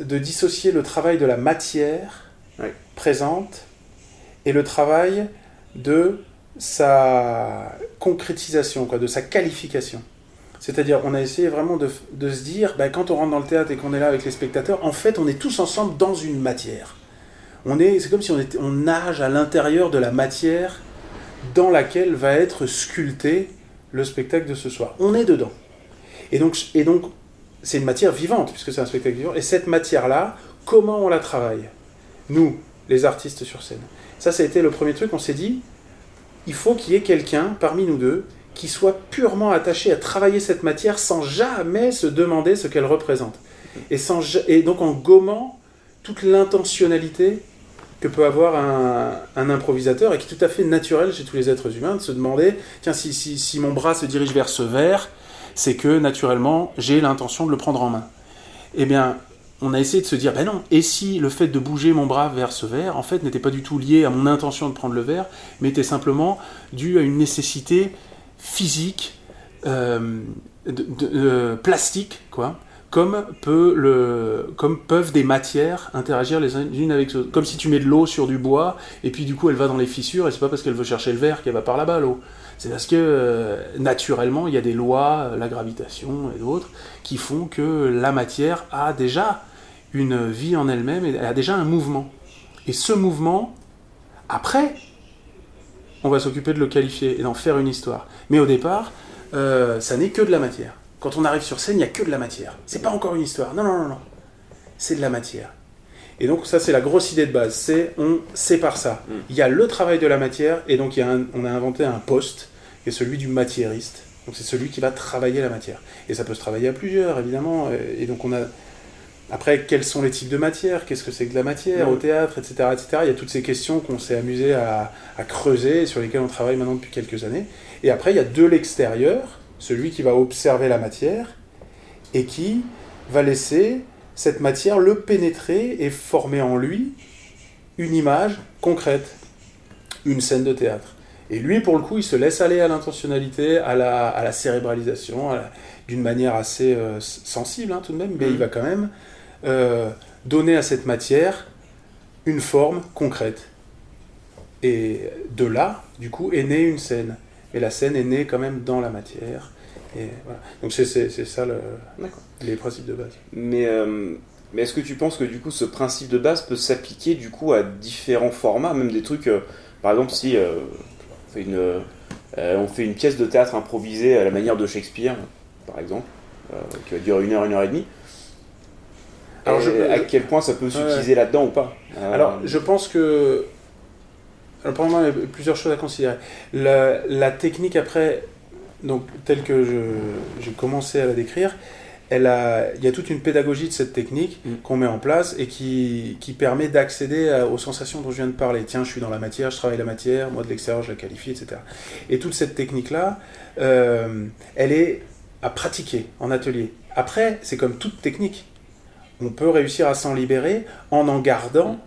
de dissocier le travail de la matière présente et le travail de sa concrétisation, quoi, de sa qualification. C'est-à-dire, on a essayé vraiment de, de se dire, ben, quand on rentre dans le théâtre et qu'on est là avec les spectateurs, en fait, on est tous ensemble dans une matière. On est, c'est comme si on, nage à l'intérieur de la matière dans laquelle va être sculpté le spectacle de ce soir. On est dedans. Et donc, et donc c'est une matière vivante, puisque c'est un spectacle vivant. Et cette matière-là, comment on la travaille Nous, les artistes sur scène? Ça, ça a été le premier truc. On s'est dit, il faut qu'il y ait quelqu'un parmi nous deux qui soit purement attaché à travailler cette matière sans jamais se demander ce qu'elle représente. Et, sans, et donc en gommant toute l'intentionnalité que peut avoir un, improvisateur et qui est tout à fait naturel chez tous les êtres humains de se demander tiens, si, si, si mon bras se dirige vers ce verre, c'est que naturellement j'ai l'intention de le prendre en main. Eh bien, on a essayé de se dire ben non, et si le fait de bouger mon bras vers ce verre, en fait, n'était pas du tout lié à mon intention de prendre le verre, mais était simplement dû à une nécessité physique, euh, de, euh, plastique, quoi, comme, peuvent des matières interagir les unes avec les autres. Comme si tu mets de l'eau sur du bois, et puis du coup elle va dans les fissures, et c'est pas parce qu'elle veut chercher le verre qu'elle va par là-bas l'eau. C'est parce que euh, naturellement il y a des lois, la gravitation et d'autres, qui font que la matière a déjà une vie en elle-même, et elle a déjà un mouvement. Et ce mouvement, après, on va s'occuper de le qualifier et d'en faire une histoire. Mais au départ, euh, ça n'est que de la matière. Quand on arrive sur scène, il n'y a que de la matière. C'est pas encore une histoire. Non, non, non, non. C'est de la matière. Et donc ça c'est la grosse idée de base, c'est on sépare ça. Mm. Il y a le travail de la matière et donc il y a un- on a inventé un poste qui est celui du matiériste. Donc c'est celui qui va travailler la matière. Et ça peut se travailler à plusieurs évidemment. Et donc on a après quels sont les types de matière, qu'est-ce que c'est que de la matière? Mm. au théâtre, etc., etc. Il y a toutes ces questions qu'on s'est amusé à, à creuser et sur lesquelles on travaille maintenant depuis quelques années. Et après il y a de l'extérieur celui qui va observer la matière et qui va laisser cette matière le pénétrer et former en lui une image concrète, une scène de théâtre. Et lui, pour le coup, il se laisse aller à l'intentionnalité, à la, à la cérébralisation, d'une manière assez euh, sensible hein, tout de même, mais il va quand même euh, donner à cette matière une forme concrète. Et de là, du coup, est née une scène. Et la scène est née quand même dans la matière. Et voilà. Donc c'est c'est- c'est ça le, les principes de base. Mais, euh, mais est-ce que tu penses que du coup ce principe de base peut s'appliquer du coup à différents formats, même des trucs, euh, par exemple si euh, on, fait une, euh, on fait une pièce de théâtre improvisée à la manière de Shakespeare, par exemple, euh, qui va durer une heure, une heure et demie. Alors, Et je- à quel point ça peut s'utiliser là-dedans ou pas Euh, Alors, je pense que. Alors, pour moi, il y a plusieurs choses à considérer. La, la technique, après, donc, telle que j'ai commencé à la décrire, elle a, il y a toute une pédagogie de cette technique Mm. qu'on met en place et qui, qui permet d'accéder aux sensations dont je viens de parler. Tiens, je suis dans la matière, je travaille la matière, moi de l'extérieur, je la qualifie, etc. Et toute cette technique-là, euh, elle est à pratiquer en atelier. Après, c'est comme toute technique. On peut réussir à s'en libérer en en gardant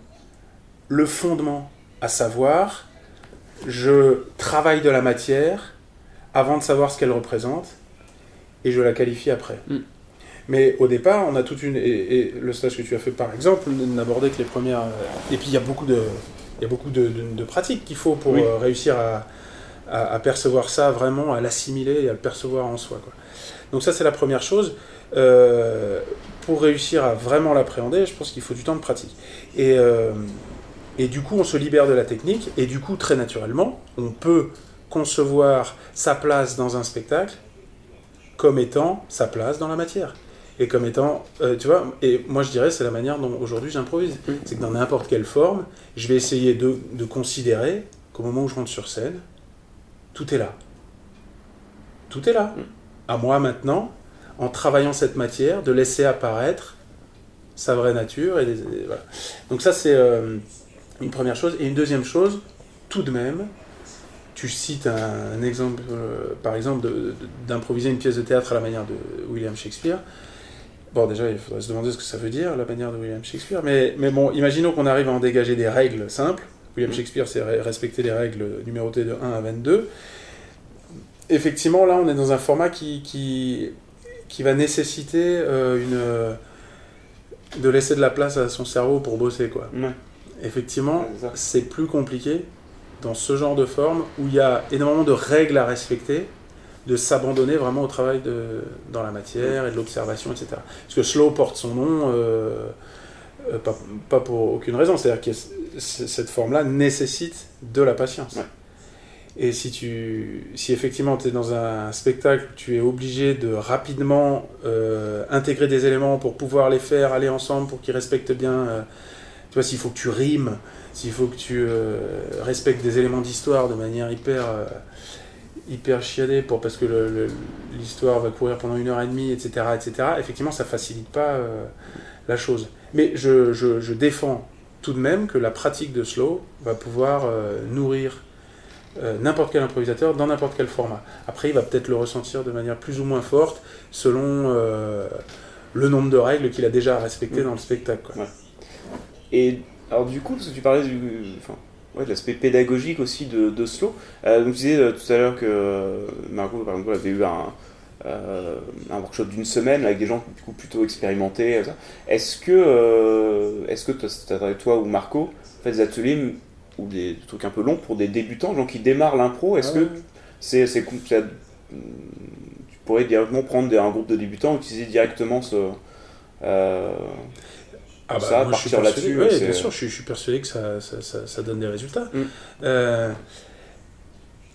le fondement, à savoir, je travaille de la matière avant de savoir ce qu'elle représente et je la qualifie après. Mm. Mais au départ, on a toute une. Et, et le stage que tu as fait par exemple n'abordait que les premières. euh, Et puis il y a beaucoup de, il y a beaucoup de, de- de pratiques qu'il faut pour Oui. euh, réussir à, à- à percevoir ça vraiment, à l'assimiler et à le percevoir en soi. Quoi. Donc ça, c'est la première chose. Euh, pour réussir à vraiment l'appréhender, je pense qu'il faut du temps de pratique. Et, euh, et du coup, on se libère de la technique, et du coup, très naturellement, on peut concevoir sa place dans un spectacle comme étant sa place dans la matière. Et comme étant, euh, tu vois, et moi je dirais, c'est la manière dont aujourd'hui j'improvise. C'est que dans n'importe quelle forme, je vais essayer de, de considérer qu'au moment où je rentre sur scène, tout est là. Tout est là. Mm. À moi maintenant, en travaillant cette matière, de laisser apparaître sa vraie nature. Et voilà. Donc ça, c'est euh, une première chose. Et une deuxième chose, tout de même, tu cites un, un exemple, euh, par exemple, d'improviser une pièce de théâtre à la manière de William Shakespeare. Bon, déjà, il faudrait se demander ce que ça veut dire, la manière de William Shakespeare. Mais, mais bon, imaginons qu'on arrive à en dégager des règles simples. William Mhm. Shakespeare, c'est re- respecter les règles numérotées de 1 à 22. Effectivement, là, on est dans un format qui, qui, qui va nécessiter euh, une, euh, de laisser de la place à son cerveau pour bosser, quoi. Ouais. Effectivement, Ouais, c'est plus compliqué dans ce genre de forme où il y a énormément de règles à respecter, de s'abandonner vraiment au travail de, dans la matière et de l'observation, etc. Parce que slow porte son nom, euh, euh, pas, pas pour aucune raison, c'est-à-dire que cette forme-là nécessite de la patience. Ouais. Et si, tu, si effectivement tu es dans un spectacle, tu es obligé de rapidement euh, intégrer des éléments pour pouvoir les faire aller ensemble, pour qu'ils respectent bien tu vois, s'il faut que tu rimes, s'il faut que tu euh, respectes des éléments d'histoire de manière hyper, euh, hyper chiadée, pour, parce que l'histoire va courir pendant une heure et demie, etc., etc., effectivement, ça facilite pas euh, la chose. Mais je, je- je défends tout de même que la pratique de slow va pouvoir nourrir euh, n'importe quel improvisateur dans n'importe quel format. Après, il va peut-être le ressentir de manière plus ou moins forte selon euh, le nombre de règles qu'il a déjà respectées Mm. dans le spectacle. quoi. Et alors du coup, parce que tu parlais du, enfin, ouais, de l'aspect pédagogique aussi de, de Slow, euh, donc tu disais euh, tout à l'heure que euh, Margot, par exemple, avait eu un, euh, un workshop d'une semaine avec des gens du coup plutôt expérimentés. Est-ce que, est-ce que toi ou Marco faites des ateliers ou des, trucs un peu longs pour des débutants, gens qui démarrent l'impro Est-ce que c'est, tu pourrais directement prendre des- un groupe de débutants, utiliser directement ce euh, Ah bah, ça, moi, je suis partir persuadé- là-dessus, ouais, bien sûr, je suis, je suis persuadé que ça, ça, ça- ça donne des résultats. Mm. Euh,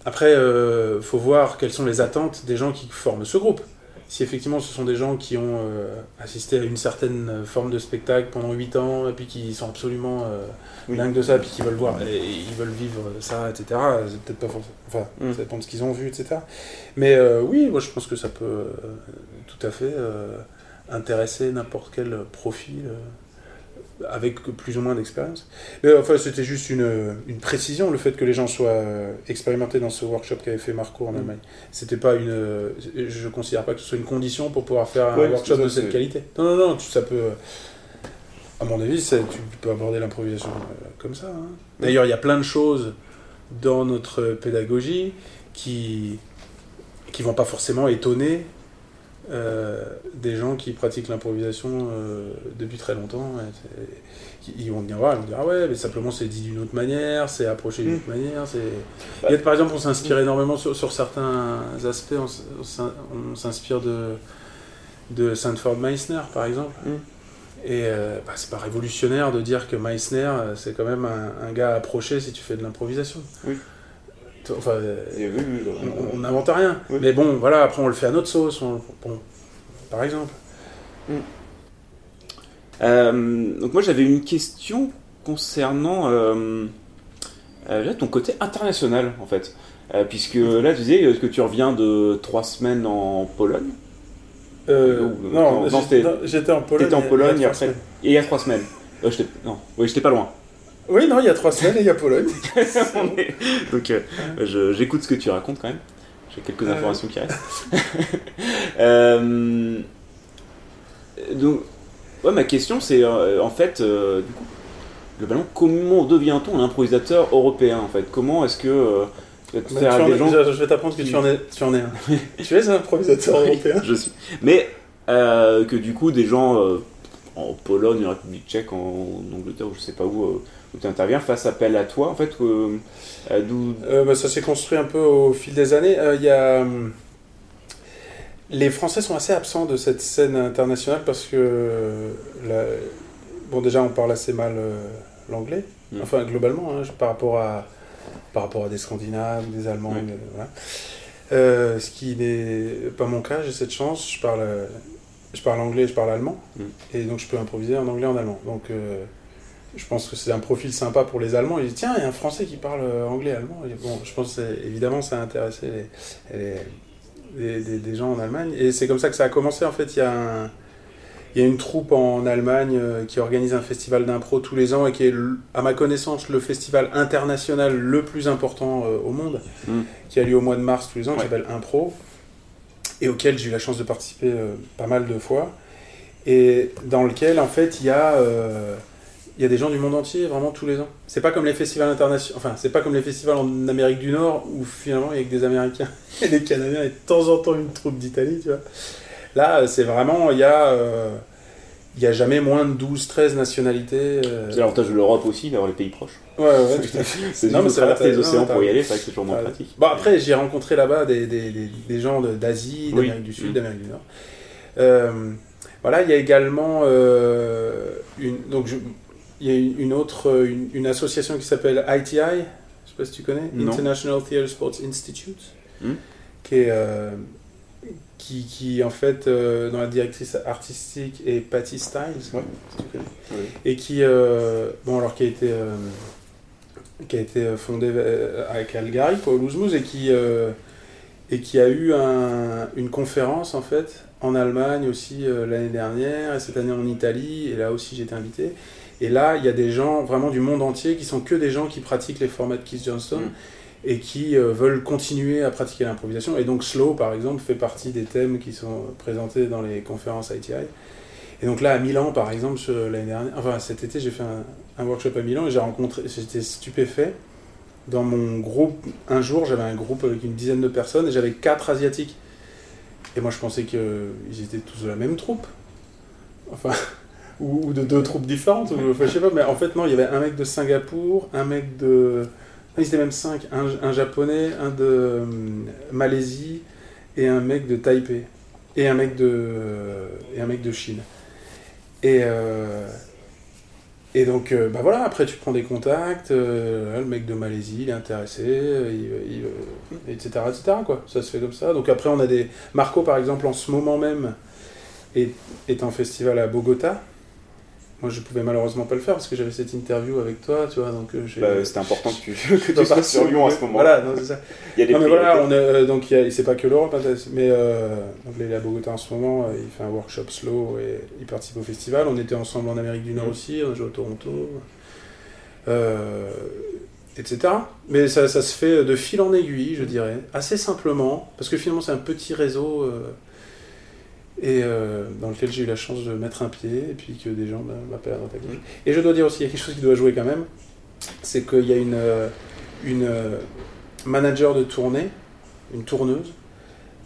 après, il faut voir quelles sont les attentes des gens qui forment ce groupe. si effectivement ce sont des gens qui ont euh, assisté à une certaine forme de spectacle pendant 8 ans, et puis qui sont absolument euh, Oui. dingues de ça, puis qui veulent voir, et, ils veulent vivre ça, etc., c'est peut-être pas forcément. Enfin, Mm. ça dépend de ce qu'ils ont vu, etc. Mais euh, oui, moi je pense que ça peut euh, tout à fait euh, intéresser n'importe quel profil. Avec plus ou moins d'expérience. Mais enfin, c'était juste une, une précision, le fait que les gens soient euh, expérimentés dans ce workshop qu'avait fait Marco en Mm. Allemagne. C'était pas une. euh, Je considère pas que ce soit une condition pour pouvoir faire un workshop ça, de cette qualité. Non, non, non, ça peut. À mon avis, ça- tu peux aborder l'improvisation euh, comme ça. hein. D'ailleurs, il y a plein de choses dans notre pédagogie qui qui vont pas forcément étonner euh, des gens qui pratiquent l'improvisation euh, depuis très longtemps. qui- ils vont venir voir, ils vont dire ah ouais, mais simplement c'est dit d'une autre manière, c'est approché d'une Mm. autre manière. C'est... Par exemple, on s'inspire énormément sur, sur certains aspects. On, s'inspire de de Sanford Meissner, par exemple. Mm. Et euh, bah, c'est pas révolutionnaire de dire que Meissner, euh, c'est quand même un, un gars à approcher si tu fais de l'improvisation. Oui. Enfin, on n'invente rien. Oui. Mais bon, voilà, après on le fait à notre sauce, on- bon, par exemple. Euh, donc moi j'avais une question concernant euh, euh, là, ton côté international en fait. Puisque là tu disais que tu reviens de trois semaines en Pologne? Non, non, j'étais- en Pologne. En il y a- Pologne il y et a après. Et il y a trois semaines. Non, oui, j'étais pas loin. Oui, non, il y a trois semaines et il y a Pologne. (laughs) Est- Donc euh, j'écoute ce que tu racontes quand même. J'ai quelques Ouais. informations qui restent. (laughs) Euh, donc, ouais, ma question c'est euh, en fait, euh, du coup, globalement, comment devient-on un improvisateur européen en fait? Comment est-ce que euh, Bah, tu en des es- gens je, vais t'apprendre que tu en es, tu en es un. (laughs) tu es un improvisateur Oui, européen. Je suis. Mais euh, que du coup, des gens euh, en Pologne, en République tchèque, en Angleterre, ou je sais pas où, euh, où tu interviens, fassent appel à toi en fait euh, euh, d'où- Euh, bah, ça s'est construit un peu au fil des années. Euh, Il y a, hum, les Français sont assez absents de cette scène internationale parce que, euh, la- bon, déjà, on parle assez mal euh, l'anglais. Mm. Enfin, globalement, hein, par rapport à par rapport à des Scandinaves, des Allemands, voilà. Euh, ce qui n'est pas mon cas. J'ai cette chance. Je parle, euh, je parle anglais, je parle allemand, Mm. et donc je peux improviser en anglais, en allemand. Donc euh, je pense que c'est un profil sympa pour les Allemands. Ils disent tiens, il y a un Français qui parle euh, anglais, allemand. Et bon, je pense évidemment ça a intéressé les, les- les- des, des gens en Allemagne. Et c'est comme ça que ça a commencé. En fait, il y a un- il y a une troupe en Allemagne euh, qui organise un festival d'impro tous les ans et qui est, à ma connaissance, le festival international le plus important euh, au monde, Mm. qui a lieu au mois de mars tous les ans, qui Ouais. s'appelle Impro, et auquel j'ai eu la chance de participer pas mal de fois, et dans lequel, en fait, il y a... euh, il y a des gens du monde entier, vraiment tous les ans. C'est pas comme les festivals internationaux, enfin, c'est pas comme les festivals en Amérique du Nord où finalement il y a que des Américains (laughs) et des Canadiens et de temps en temps une troupe d'Italie, tu vois. Là, c'est vraiment, il y a, euh, il y a jamais moins de 12-13 nationalités. euh. C'est l'avantage de l'Europe aussi, d'avoir les pays proches. Ouais, ouais, tout à (laughs) fait. C'est Non, mais traverser les océans pour y aller, c'est toujours moins pratique. Bon, après, j'ai rencontré là-bas des, des, des, des gens d'Asie, Oui. d'Amérique du Sud, Mm. d'Amérique du Nord. Euh, voilà, il y a également euh, une, donc je- il y a une, autre une, une association qui s'appelle ITI, je sais pas si tu connais, Non. International Theatre Sports Institute, Mm. qui est euh, qui, qui en fait euh, dans la directrice artistique est Patty Styles, Ouais. si tu connais Oui. et qui euh, bon alors qui a été euh, qui a été fondé euh, à Calgary pour Louzmouz et qui euh, et qui a eu un- une conférence en fait en Allemagne aussi euh, l'année dernière et cette année en Italie et là aussi j'ai été invité et là il y a des gens vraiment du monde entier qui sont que des gens qui pratiquent les formats de Keith Johnston Mm. et qui euh, veulent continuer à pratiquer l'improvisation et donc Slow par exemple fait partie des thèmes qui sont présentés dans les conférences ITI et donc là, à Milan, par exemple, l'année dernière, enfin cet été, j'ai fait un, un workshop à Milan et j'ai rencontré, j'étais stupéfait. Dans mon groupe, un jour, j'avais un groupe avec une dizaine de personnes et j'avais quatre asiatiques. Et moi, je pensais qu'ils étaient tous de la même troupe. Enfin, ou, ou de deux troupes différentes. ou- enfin, je sais pas, mais en fait, non, il y avait un mec de Singapour, un mec de. Non, ils étaient même cinq. Un, un japonais, un de hum, Malaisie et un mec de Taipei. Et un mec de, et un mec de Chine. Et, euh, et donc, euh, bah voilà, après tu prends des contacts, euh, le mec de Malaisie, il est intéressé, euh, euh, etc., etc. Quoi. Ça se fait comme ça. Donc après, on a des. Marco, par exemple, en ce moment même, est, est en festival à Bogota. Moi, je pouvais malheureusement pas le faire parce que j'avais cette interview avec toi, tu vois. Donc, euh, Bah, C'était important que tu, (laughs) que tu sois sur Lyon à ce moment. Voilà, non, c'est ça. Il y a des Non, mais voilà, on a, euh, donc il y a- c'est pas que l'Europe, hein, mais euh, donc il est à Bogota en ce moment, euh, il fait un workshop slow et il participe au festival. On était ensemble en Amérique du Nord Mhm. aussi, on joué au Toronto, euh, etc. Mais ça, ça se fait de fil en aiguille, je dirais, assez simplement, parce que finalement c'est un petit réseau euh, et euh, dans lequel j'ai eu la chance de mettre un pied et puis que des gens bah, m'appellent à droite à gauche. Et je dois dire aussi, il y a quelque chose qui doit jouer quand même, c'est qu'il y a une, euh, une euh, manager de tournée, une tourneuse,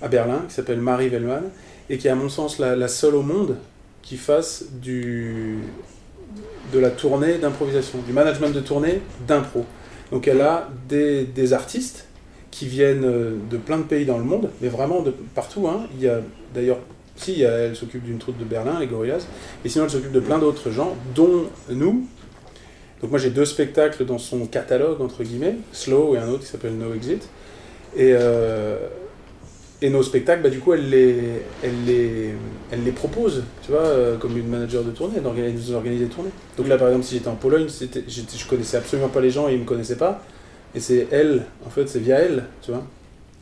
à Berlin, qui s'appelle Marie Wellman, et qui est à mon sens la, la seule au monde qui fasse du, de la tournée d'improvisation, du management de tournée d'impro. Donc elle a des, des artistes qui viennent euh, de plein de pays dans le monde, mais vraiment de partout. hein. Il y a d'ailleurs, si, a- elle s'occupe d'une troupe de Berlin, les Gorillaz, et sinon elle s'occupe de plein d'autres gens, dont nous. Donc moi j'ai deux spectacles dans son catalogue, entre guillemets, Slow et un autre qui s'appelle No Exit. Et, euh, nos spectacles, bah, du coup, elle les, propose, tu vois, euh, comme une manager de tournée, elle organise, organise des tournées. Donc là, par exemple, si j'étais en Pologne, je connaissais absolument pas les gens et ils me connaissaient pas. Et c'est elle, en fait, c'est via elle, tu vois.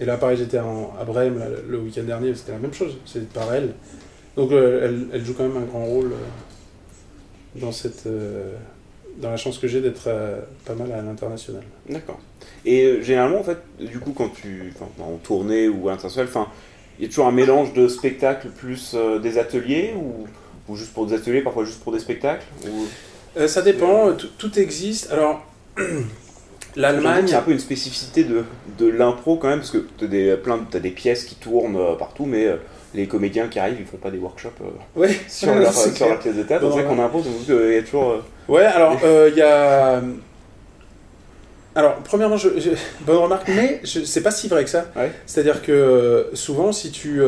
Et là, pareil, j'étais à Brême là, le week-end dernier, c'était la même chose, c'est par elle. Donc euh, elle, elle joue quand même un grand rôle euh, dans, cette, euh, dans la chance que j'ai d'être pas mal à l'international. D'accord. Et généralement, en fait, du coup, quand tu. En tournée ou à l'international, enfin, il y a toujours un mélange de spectacles plus des ateliers ou, ou juste pour des ateliers, parfois juste pour des spectacles ou... Ça dépend, tout, tout existe. Alors, (clears throat) l'Allemagne. C'est un peu une spécificité de, de l'impro quand même, parce que tu as des, plein t'as des pièces qui tournent euh, partout, mais euh, les comédiens qui arrivent, ils font pas des workshops euh, (laughs) Ouais, sur, leur, (laughs) sur clair. leur pièce de théâtre. C'est vrai qu'on impose, il y a toujours. euh, Ouais, alors, euh, il y a. Alors, premièrement, je, je- bonne remarque, mais je- c'est pas si vrai que ça. Ouais. C'est-à-dire que souvent, si tu,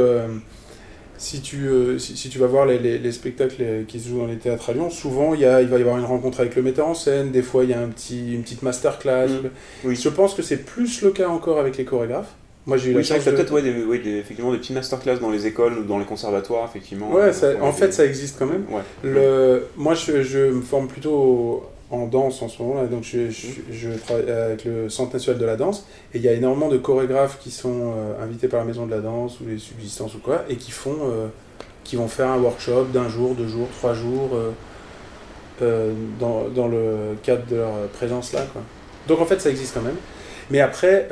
si tu, euh, si, si tu vas voir les, les- les spectacles qui se jouent dans les théâtres à Lyon, souvent il, y a, il va y avoir une rencontre avec le metteur en scène, des fois il y a un petit, une petite masterclass. Mm. Oui. Je pense que c'est plus le cas encore avec les chorégraphes. Moi, j'ai eu Oui, c'est vrai de- peut-être ouais, des, ouais, des- effectivement des petits masterclass dans les écoles ou dans les conservatoires, effectivement. Ouais, Euh, ça- en fait, ça existe quand même. Ouais. Le, moi, je, je me forme plutôt en danse en ce moment, là, donc je, je, travaille avec le Centre national de la danse, et il y a énormément de chorégraphes qui sont euh, invités par la Maison de la Danse ou les Subsistances ou quoi, et qui font, euh, qui vont faire un workshop d'un jour, deux jours, trois jours, euh, dans, dans le cadre de leur présence là, quoi. Donc en fait, ça existe quand même. Mais après,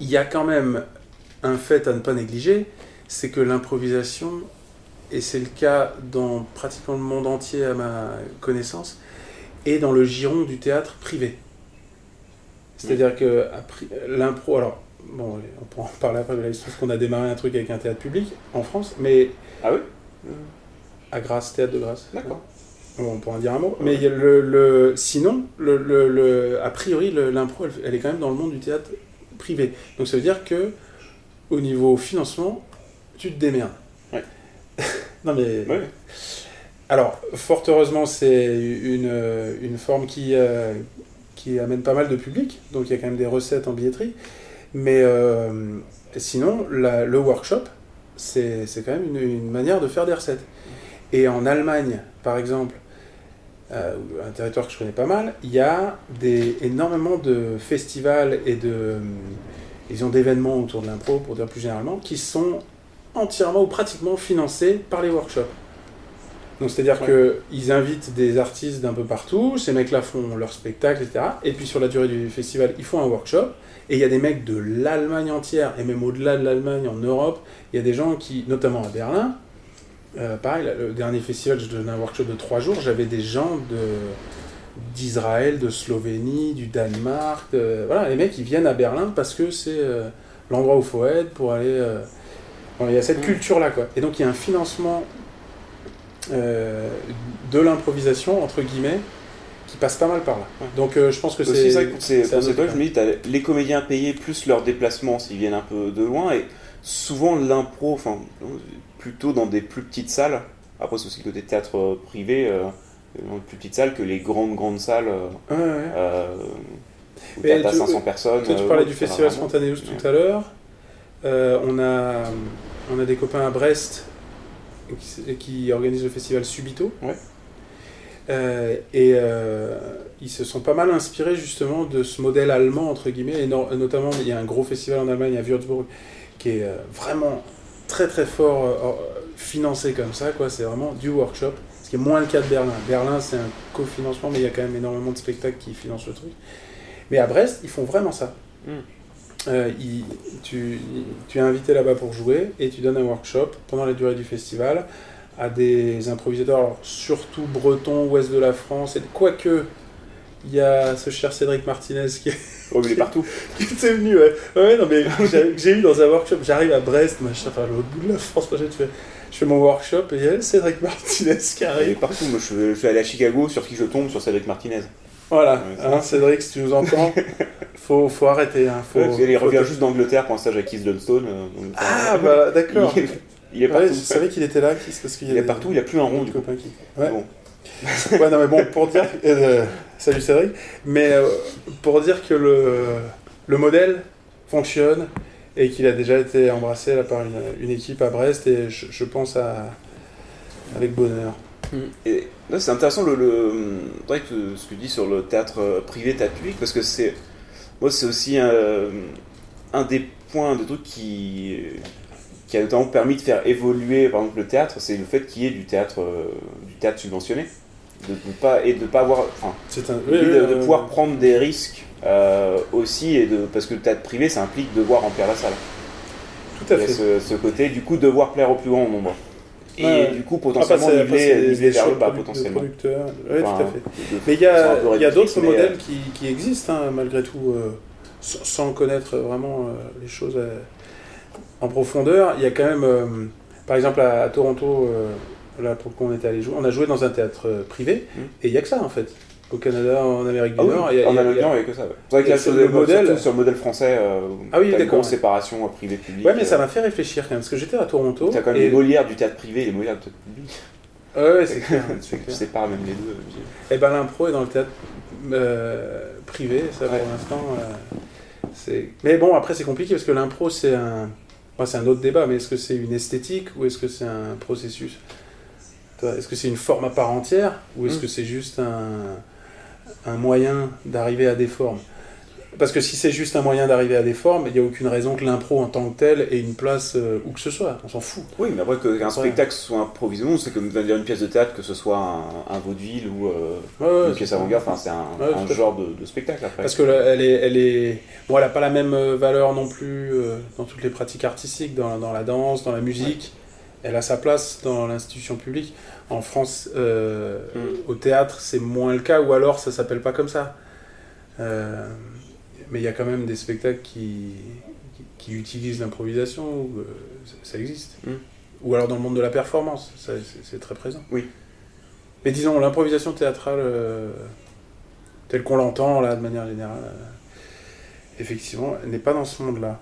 il y a quand même un fait à ne pas négliger, c'est que l'improvisation, et c'est le cas dans pratiquement le monde entier à ma connaissance, est dans le giron du théâtre privé. C'est-à-dire que a pri- l'impro, alors, bon, on pourra en parler après, mais là, il se trouve qu'on a démarré un truc avec un théâtre public en France, mais Ah oui? à Grasse, théâtre de Grasse. D'accord. Bon, on pourra en dire un mot. Mais le, le- sinon, le, a priori, l'impro, elle, elle est quand même dans le monde du théâtre privé. Donc ça veut dire que au niveau financement, tu te démerdes. Ouais. (laughs) non mais. Ouais. Alors, fort heureusement, c'est une, une forme qui, euh, qui amène pas mal de public, donc il y a quand même des recettes en billetterie. Mais euh, sinon, le workshop, c'est quand même une, manière de faire des recettes. Et en Allemagne, par exemple, euh, un territoire que je connais pas mal, il y a des, énormément de festivals et d'événements autour de l'impro, pour dire plus généralement, qui sont entièrement ou pratiquement financés par les workshops. Donc c'est-à-dire Ouais. qu'ils invitent des artistes d'un peu partout, ces mecs-là font leur spectacle, etc. Et puis sur la durée du festival, ils font un workshop. Et il y a des mecs de l'Allemagne entière, et même au-delà de l'Allemagne, en Europe, il y a des gens qui, notamment à Berlin, euh, pareil, le dernier festival, je donnais un workshop de trois jours, j'avais des gens de d'Israël, de Slovénie, du Danemark, de- voilà, les mecs ils viennent à Berlin parce que c'est euh, l'endroit où il faut être pour aller. euh, bon, il y a cette Mm. culture là quoi. Et donc il y a un financement euh, de l'improvisation entre guillemets qui passe pas mal par là. Ouais. Donc euh, je pense que c'est. c'est que pour fois, cas. je me dis, t'as les comédiens payés plus leurs déplacements s'ils viennent un peu de loin, et souvent l'impro, enfin, plutôt dans des plus petites salles. Après, c'est aussi le côté théâtre euh, privé, euh, dans de plus petites salles que les grandes, grandes salles. Ouais, ouais. où Mais t'as tu- 500 personnes. Toi, tu parlais du ça va festival. Spontaneous tout à l'heure. On, a, on a des copains à Brest qui, qui organisent le festival Subito. Ouais. Euh, et euh, ils se sont pas mal inspirés justement de ce modèle allemand, entre guillemets. Et no- notamment, il y a un gros festival en Allemagne, à Würzburg, qui est euh, vraiment très très fort financé comme ça. quoi. C'est vraiment du workshop. Ce qui est moins le cas de Berlin. Berlin, c'est un cofinancement, mais il y a quand même énormément de spectacles qui financent le truc. Mais à Brest, ils font vraiment ça. Mm. Euh, tu, tu es invité là-bas pour jouer et tu donnes un workshop pendant la durée du festival à des improvisateurs, surtout bretons, ouest de la France, et quoique il y a ce cher Cédric Martinez qui, Oh, mais il est partout. (laughs) qui était venu, ouais. Ouais, non, mais j'ai- eu dans un workshop, j'arrive à Brest, machin, enfin, l'autre bout de la France, machin, je fais, je fais mon workshop et il y a Cédric Martinez qui Il est arrive. partout. Moi, je, je vais aller à Chicago, sur qui je tombe Sur Cédric Martinez. Voilà, Ouais, hein, Cédric, si tu nous entends, (laughs) faut, faut arrêter. Hein, faut, Ouais, il revient te- juste d'Angleterre pour un stage à Keith euh, donc, Ah, bah d'accord. Il, il est Ouais, partout. je savais qu'il était là, parce qu'il Il est partout, il a plus un rond du coup. copains qui. Ouais. Bon. (laughs) ouais, non, mais bon, pour dire. euh, salut Cédric. Mais euh, pour dire que le, le modèle fonctionne et qu'il a déjà été embrassé là, par une, une équipe à Brest, et je, je pense à. avec bonheur. Et là, c'est intéressant le, le que ce que tu dis sur le théâtre euh, privé, théâtre public, parce que c'est moi c'est aussi un, un des points, de trucs qui qui a notamment permis de faire évoluer par exemple le théâtre, c'est le fait qu'il y ait du théâtre euh, du théâtre subventionné, de, de pas et de pas avoir, enfin, un. oui, de, de euh, pouvoir prendre des risques euh, aussi et de parce que le théâtre privé ça implique devoir remplir la salle. Tout à Il y a fait. ce, ce côté du coup devoir plaire au plus grand nombre. Et Ouais. du coup potentiellement c'est- après, niveler, des- niveler des vers le bas potentiellement. Ouais, Enfin, tout à fait. Mais il y a, y d'autres modèles euh, qui, qui existent, hein, malgré tout, euh, sans, sans connaître vraiment euh, les choses en profondeur. Il y a quand même, par exemple, à, à Toronto, là pour le coup, on était allé jouer, on a joué dans un théâtre privé, Mm. et il n'y a que ça en fait. Au Canada, en Amérique du Ah oui, Nord, il y a- en Amérique du Nord, il n'y a que ça. ouais. C'est vrai que là, sur le le modèle- sur le modèle français, euh, Ah oui, une grosse ouais. séparation euh, privé-public. Ouais, mais ça m'a fait réfléchir quand même, parce que j'étais à Toronto. T'as quand même et- les Molières du théâtre privé et les Molières du théâtre public. Ouais, ouais, (laughs) c'est clair. Tu sépares même les deux. Et ben l'impro est dans le théâtre euh, privé, ça Ouais. pour l'instant. euh, c'est. Mais bon, après c'est compliqué parce que l'impro c'est un, enfin, c'est un autre débat. Mais est-ce que c'est une esthétique ou est-ce que c'est un processus? Est-ce que c'est une forme à part entière ou est-ce Mm. que c'est juste un, un moyen d'arriver à des formes Parce que si c'est juste un moyen d'arriver à des formes, il n'y a aucune raison que l'impro en tant que tel ait une place euh, où que ce soit. On s'en fout. Oui, mais après qu'un spectacle soit improvisé, c'est comme dire une pièce de théâtre, que ce soit un, un vaudeville ou euh, Ouais, ouais, une pièce avant-garde, enfin c'est un, Ouais, genre de, de spectacle après. Parce que là, elle est, elle est, bon, elle a pas la même euh, valeur non plus euh, dans toutes les pratiques artistiques, dans, dans la danse, dans la musique. Elle a sa place dans l'institution publique. En France, euh, Mm. au théâtre, c'est moins le cas, ou alors ça s'appelle pas comme ça. Euh, mais il y a quand même des spectacles qui, qui, qui utilisent l'improvisation, euh, ça, existe. Mm. Ou alors dans le monde de la performance, c'est, très présent. Oui. Mais disons, l'improvisation théâtrale, telle qu'on l'entend là de manière générale, effectivement, elle n'est pas dans ce monde-là.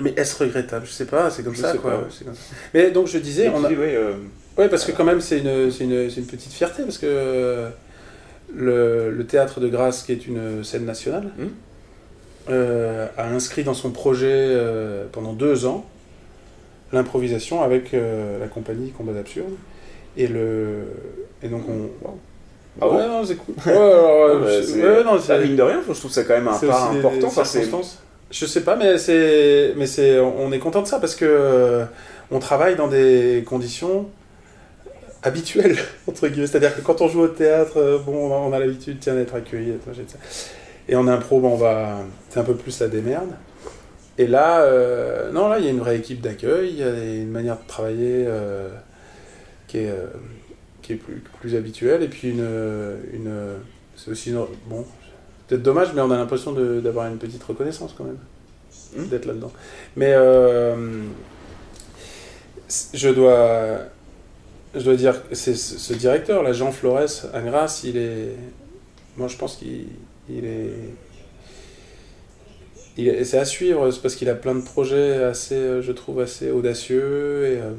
Mais est-ce regrettable? Je sais pas, c'est comme ça sais quoi. pas, ouais. c'est comme ça. Mais donc je disais, on a... ouais, euh, Ouais, parce que quand même, c'est une, petite fierté, parce que euh, le, le Théâtre de Grâce, qui est une scène nationale, Mhm. euh, a inscrit dans son projet euh, pendant deux ans l'improvisation avec euh, la compagnie Combat d'Absurde. Et, le, et donc on... Ah ouais, non, c'est cool. Ouais, (laughs) Ah euh, bah, ouais, non, bah, c'est- mine de rien, je trouve ça quand même un pas important. Enfin. Je sais pas, mais c'est, mais c'est, on est content de ça parce que euh, on travaille dans des conditions habituelles (laughs) entre guillemets. C'est-à-dire que quand on joue au théâtre, euh, bon, on a- l'habitude tiens d'être accueilli, et en impro, bon, on va, c'est un peu plus la démerde. Et là, euh, non, là, il y a une vraie équipe d'accueil, il y a une manière de travailler qui est, qui est plus, plus habituelle, et puis une, une c'est aussi une, bon, peut-être dommage, mais on a l'impression d'avoir une petite reconnaissance quand même Hmm. d'être là-dedans. Mais euh, je dois, je dois dire, c'est ce directeur, là, Jean Flores à Grasse, il est, moi je pense qu'il il est, il est- c'est à suivre, c'est parce qu'il a plein de projets assez, euh, je trouve, assez audacieux et euh,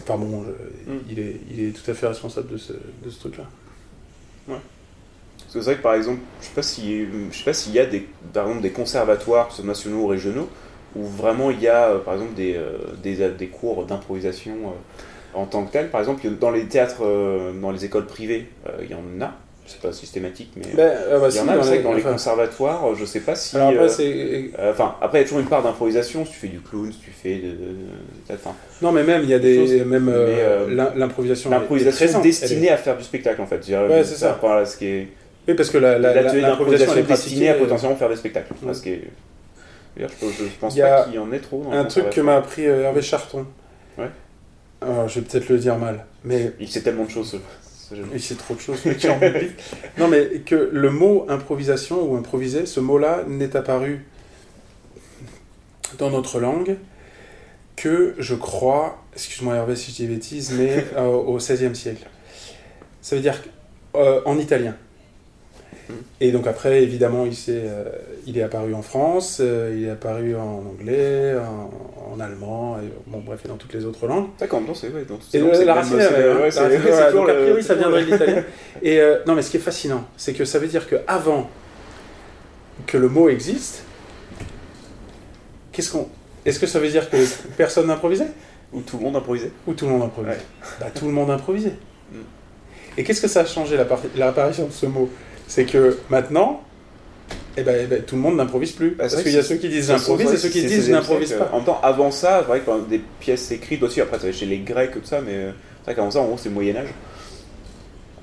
Enfin bon, je- Mm. il, est, il est tout à fait responsable de ce, de ce truc-là. c'est vrai que par exemple, je sais pas si, je sais pas s'il y a des, par exemple des conservatoires, que ce soit nationaux ou régionaux, où vraiment il y a, euh, par exemple, des, euh, des, des cours d'improvisation euh, en tant que tel. Par exemple, dans les théâtres, dans les écoles privées, il y en a. C'est pas systématique, mais ah bah il y si, en a. dans c'est vrai les- que dans les enfin, conservatoires, je sais pas si. alors après, euh, euh, Enfin, après, il y a toujours une part d'improvisation. Si tu fais du clown, si tu fais de. Non, mais même, il y a des. Même euh, euh, l'improvisation. est- est l'improvisation est- destinée à faire du spectacle, en fait. Ouais, c'est ça. par là, ce qui est. Oui, parce que la, la, l'improvisation, est est destiné à potentiellement faire des spectacles. Ouais. Je, pense Il y a pas qu'il y en ait trop. dans Un truc que m'a appris euh, Hervé Charton. Ouais. Alors, je vais peut-être le dire mal, mais Il sait tellement de choses. ce- ce jeune. il sait trop de choses. non, mais que le mot improvisation ou improviser, ce mot-là n'est apparu dans notre langue que, je crois, excuse-moi Hervé si je dis bêtises, mais euh, au XVIe siècle. Ça veut dire euh, en italien. Mm. Et donc après, évidemment, il, s'est, euh, il est apparu en France, euh, il est apparu en anglais, en, en allemand, et, bon bref, et dans toutes les autres langues. D'accord, non, c'est ouais, donc, Et c'est la racine est c'est- hein. ouais, racine, c'est toujours a priori, ça viendrait de (laughs) l'italien. Et euh, non, mais ce qui est fascinant, c'est que ça veut dire que avant que le mot existe, qu'est-ce qu'on, est-ce que ça veut dire que personne n'improvisait? Où tout le monde improvisait. ou tout le monde improvisait Ouais. Bah tout le monde improvisait. (laughs) Mm. Et qu'est-ce que ça a changé l'appar- l'apparition de ce mot? C'est que maintenant, eh ben, eh ben, tout le monde n'improvise plus. Bah, c'est Parce qu'il y a c'est- ceux qui disent C'est- j'improvise c'est- et ceux qui c'est- disent c'est- je n'improvise c'est- pas. En même temps, avant ça, c'est vrai que des pièces écrites aussi, après va chez les Grecs, tout ça, mais euh, c'est vrai qu'avant ça, en gros, c'est Moyen-Âge.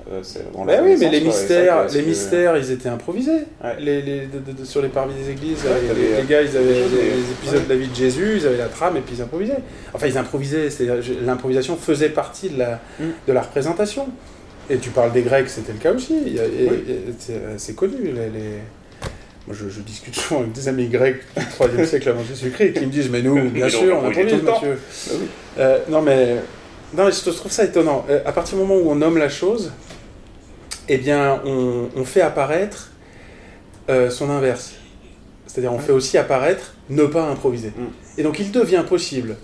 Euh, c'est dans Bah oui, mais les quoi, c'est mystères, que les c'est- mystères, ils étaient improvisés. Ouais. Les, les- de- de- de- sur les parvis des églises, Ouais, les, euh, gars, ils avaient des les, épisodes ouais. de la vie de Jésus, ils avaient la trame et puis ils improvisaient. Enfin, ils improvisaient, l'improvisation faisait partie de la, Mm. de la représentation. Et tu parles des Grecs, c'était le cas aussi. A- Oui. et c'est connu. Les, les- Moi, je, je discute souvent avec des amis grecs du 3e (laughs) siècle avant Jésus-Christ qui me disent Mais nous, bien (laughs) Mais sûr, on le temps. monsieur. Oui. Euh, non, mais, non, mais je trouve ça étonnant. Euh, à partir du moment où on nomme la chose, eh bien, on, on fait apparaître euh, son inverse. C'est-à-dire, on Ouais. fait aussi apparaître ne pas improviser. Mm. Et donc, il devient possible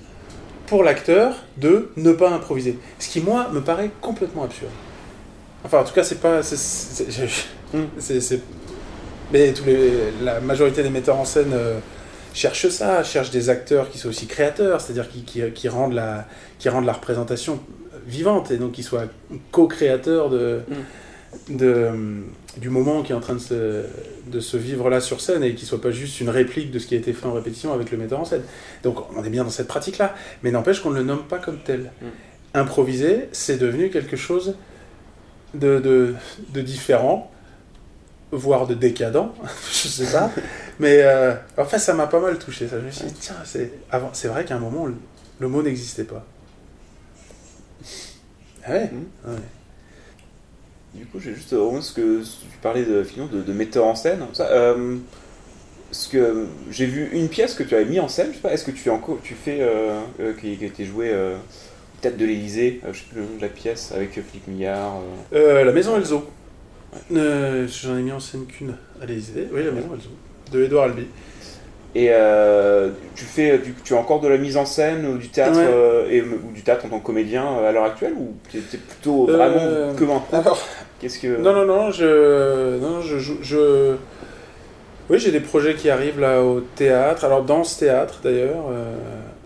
pour l'acteur de ne pas improviser. Ce qui, moi, me paraît complètement absurde. Enfin, en tout cas, c'est pas. c'est- c'est- je- Mm. (laughs) c'est- c'est- Mais tous les, la majorité des metteurs en scène euh, cherchent ça, cherchent des acteurs qui sont aussi créateurs, c'est-à-dire qui, qui, qui rendent la, qui rendent la représentation vivante et donc qui soient co-créateurs de, de, du moment qui est en train de se, de se vivre là sur scène et qui soit pas juste une réplique de ce qui a été fait en répétition avec le metteur en scène. Donc on est bien dans cette pratique-là, mais n'empêche qu'on ne le nomme pas comme tel. Mm. Improviser, c'est devenu quelque chose de, de, de différent, voire de décadent, (laughs) je sais pas. mais euh, en fait, ça m'a pas mal touché. Ça. Je me suis dit, tiens, c'est avant- c'est vrai qu'à un moment, le, le mot n'existait pas. Ah ouais, Mm. ouais. Du coup, j'ai juste ce que tu parlais de, finalement, de, de metteur en scène. Ça, euh, ce que j'ai vu une pièce que tu avais mis en scène. Je sais pas. Est-ce que tu fais encore, tu fais euh, euh, qui, qui a été jouée euh, peut-être de l'Élysée. euh, je sais plus le nom de la pièce avec euh, Philippe Millard. euh. Euh, la maison Elzo. Euh, J'en ai mis en scène qu'une à l'Élysée. Oui, la maison Elzo. De Edouard Albi. Et euh, tu fais, tu as encore de la mise en scène ou du théâtre Ouais. euh, et, ou du théâtre en tant que comédien euh, à l'heure actuelle ou tu es plutôt Euh, vraiment que impro Alors, Qu'est-ce que non, non, non, je. Non, je joue. Je... Oui, j'ai des projets qui arrivent là au théâtre. Alors, dans ce théâtre d'ailleurs, euh,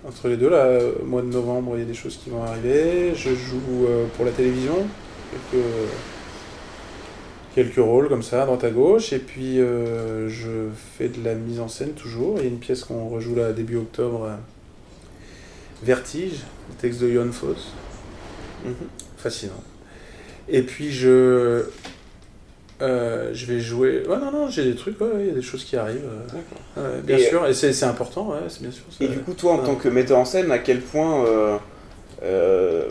entre les deux, là, au mois de novembre, il y a des choses qui vont arriver. Je joue euh, pour la télévision. Quelques. Quelques rôles comme ça, à droite à gauche. Et puis, euh, je fais de la mise en scène toujours. Il y a une pièce qu'on rejoue là début octobre. euh, Vertige, le texte de Johan Foss. Mhm. Fascinant. Et puis je. Euh, je vais jouer. Ouais, non, non, j'ai des trucs, ouais, il y a des choses qui arrivent. euh, bien Et- sûr, et c'est important, ouais, c'est bien sûr. ça- Et du coup, toi, en tant que metteur en scène, à quel point euh, euh,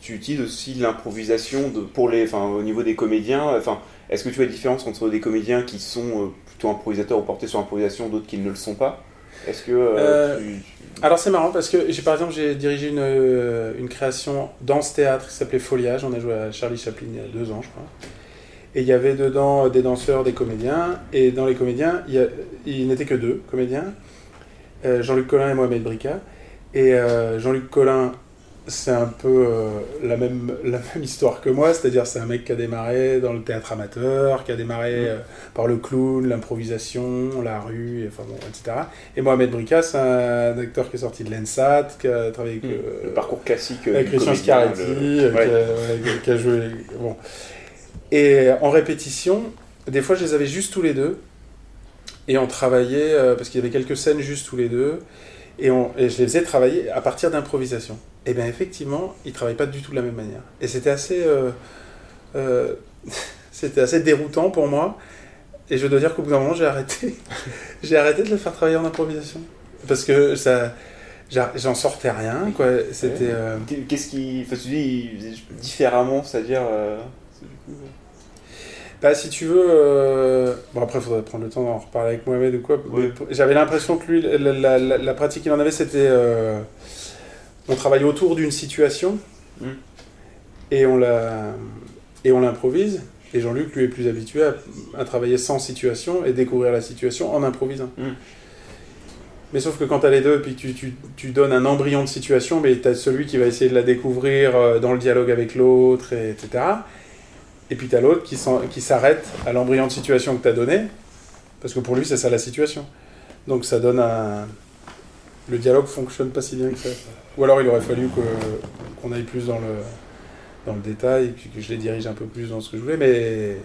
tu utilises aussi l'improvisation de- pour les, enfin, au niveau des comédiens Enfin, est-ce que tu vois une différence entre des comédiens qui sont plutôt improvisateurs ou portés sur l'improvisation, d'autres qui ne le sont pas? Est-ce que tu- Alors c'est marrant parce que j'ai par exemple j'ai dirigé une, euh, une création dans ce théâtre qui s'appelait Foliage. On a joué à Charlie Chaplin il y a deux ans, je crois. Et il y avait dedans des danseurs, des comédiens. Et dans les comédiens, il, n'était que deux comédiens, euh, Jean-Luc Collin et Mohamed Brika. Et euh, Jean-Luc Collin c'est un peu euh, la, même, (laughs) la même histoire que moi, c'est-à-dire c'est un mec qui a démarré dans le théâtre amateur, qui a démarré Mm. par le clown, l'improvisation, la rue, et, enfin bon, etc. Et Mohamed Brika, c'est un acteur qui est sorti de l'ENSAT, qui a travaillé avec, Mm. le parcours classique avec Christian Scaretti, le- Ouais. qui, a, ouais, qui a- qui a joué. Bon. Et en répétition, des fois, je les avais juste tous les deux. Et on travaillait, euh, parce qu'il y avait quelques scènes juste tous les deux. Et, on, et je les faisais travailler à partir d'improvisation. Et bien, effectivement, ils ne travaillent pas du tout de la même manière. Et c'était assez. euh, euh, (laughs) c'était assez déroutant pour moi. Et je dois dire qu'au bout d'un moment, j'ai arrêté. (laughs) j'ai arrêté de les faire travailler en improvisation. Parce que ça. J'en sortais rien, quoi. C'était. euh, Qu'est-ce qui. Enfin, tu dis différemment, c'est-à-dire. euh, euh, Bah, si tu veux. euh, Bon, après, il faudrait prendre le temps d'en reparler avec Mohamed ou quoi. Ouais. J'avais l'impression que lui, la, la- la- la pratique qu'il en avait, c'était. euh, On travaille autour d'une situation Mm. et on la et on l'improvise. Et Jean-Luc, lui, est plus habitué à, à travailler sans situation et découvrir la situation en improvisant. Mm. Mais sauf que quand tu as les deux, puis que tu, tu, tu donnes un embryon de situation, mais tu as celui qui va essayer de la découvrir euh, dans le dialogue avec l'autre, et- etc. Et puis tu as l'autre qui s'arrête à l'embryon de situation que tu as donné, parce que pour lui, c'est ça la situation. Donc ça donne un. Le dialogue fonctionne pas si bien que ça. Ou alors il aurait fallu que- qu'on aille plus dans le, dans le détail, puis que je les dirige un peu plus dans ce que je voulais, mais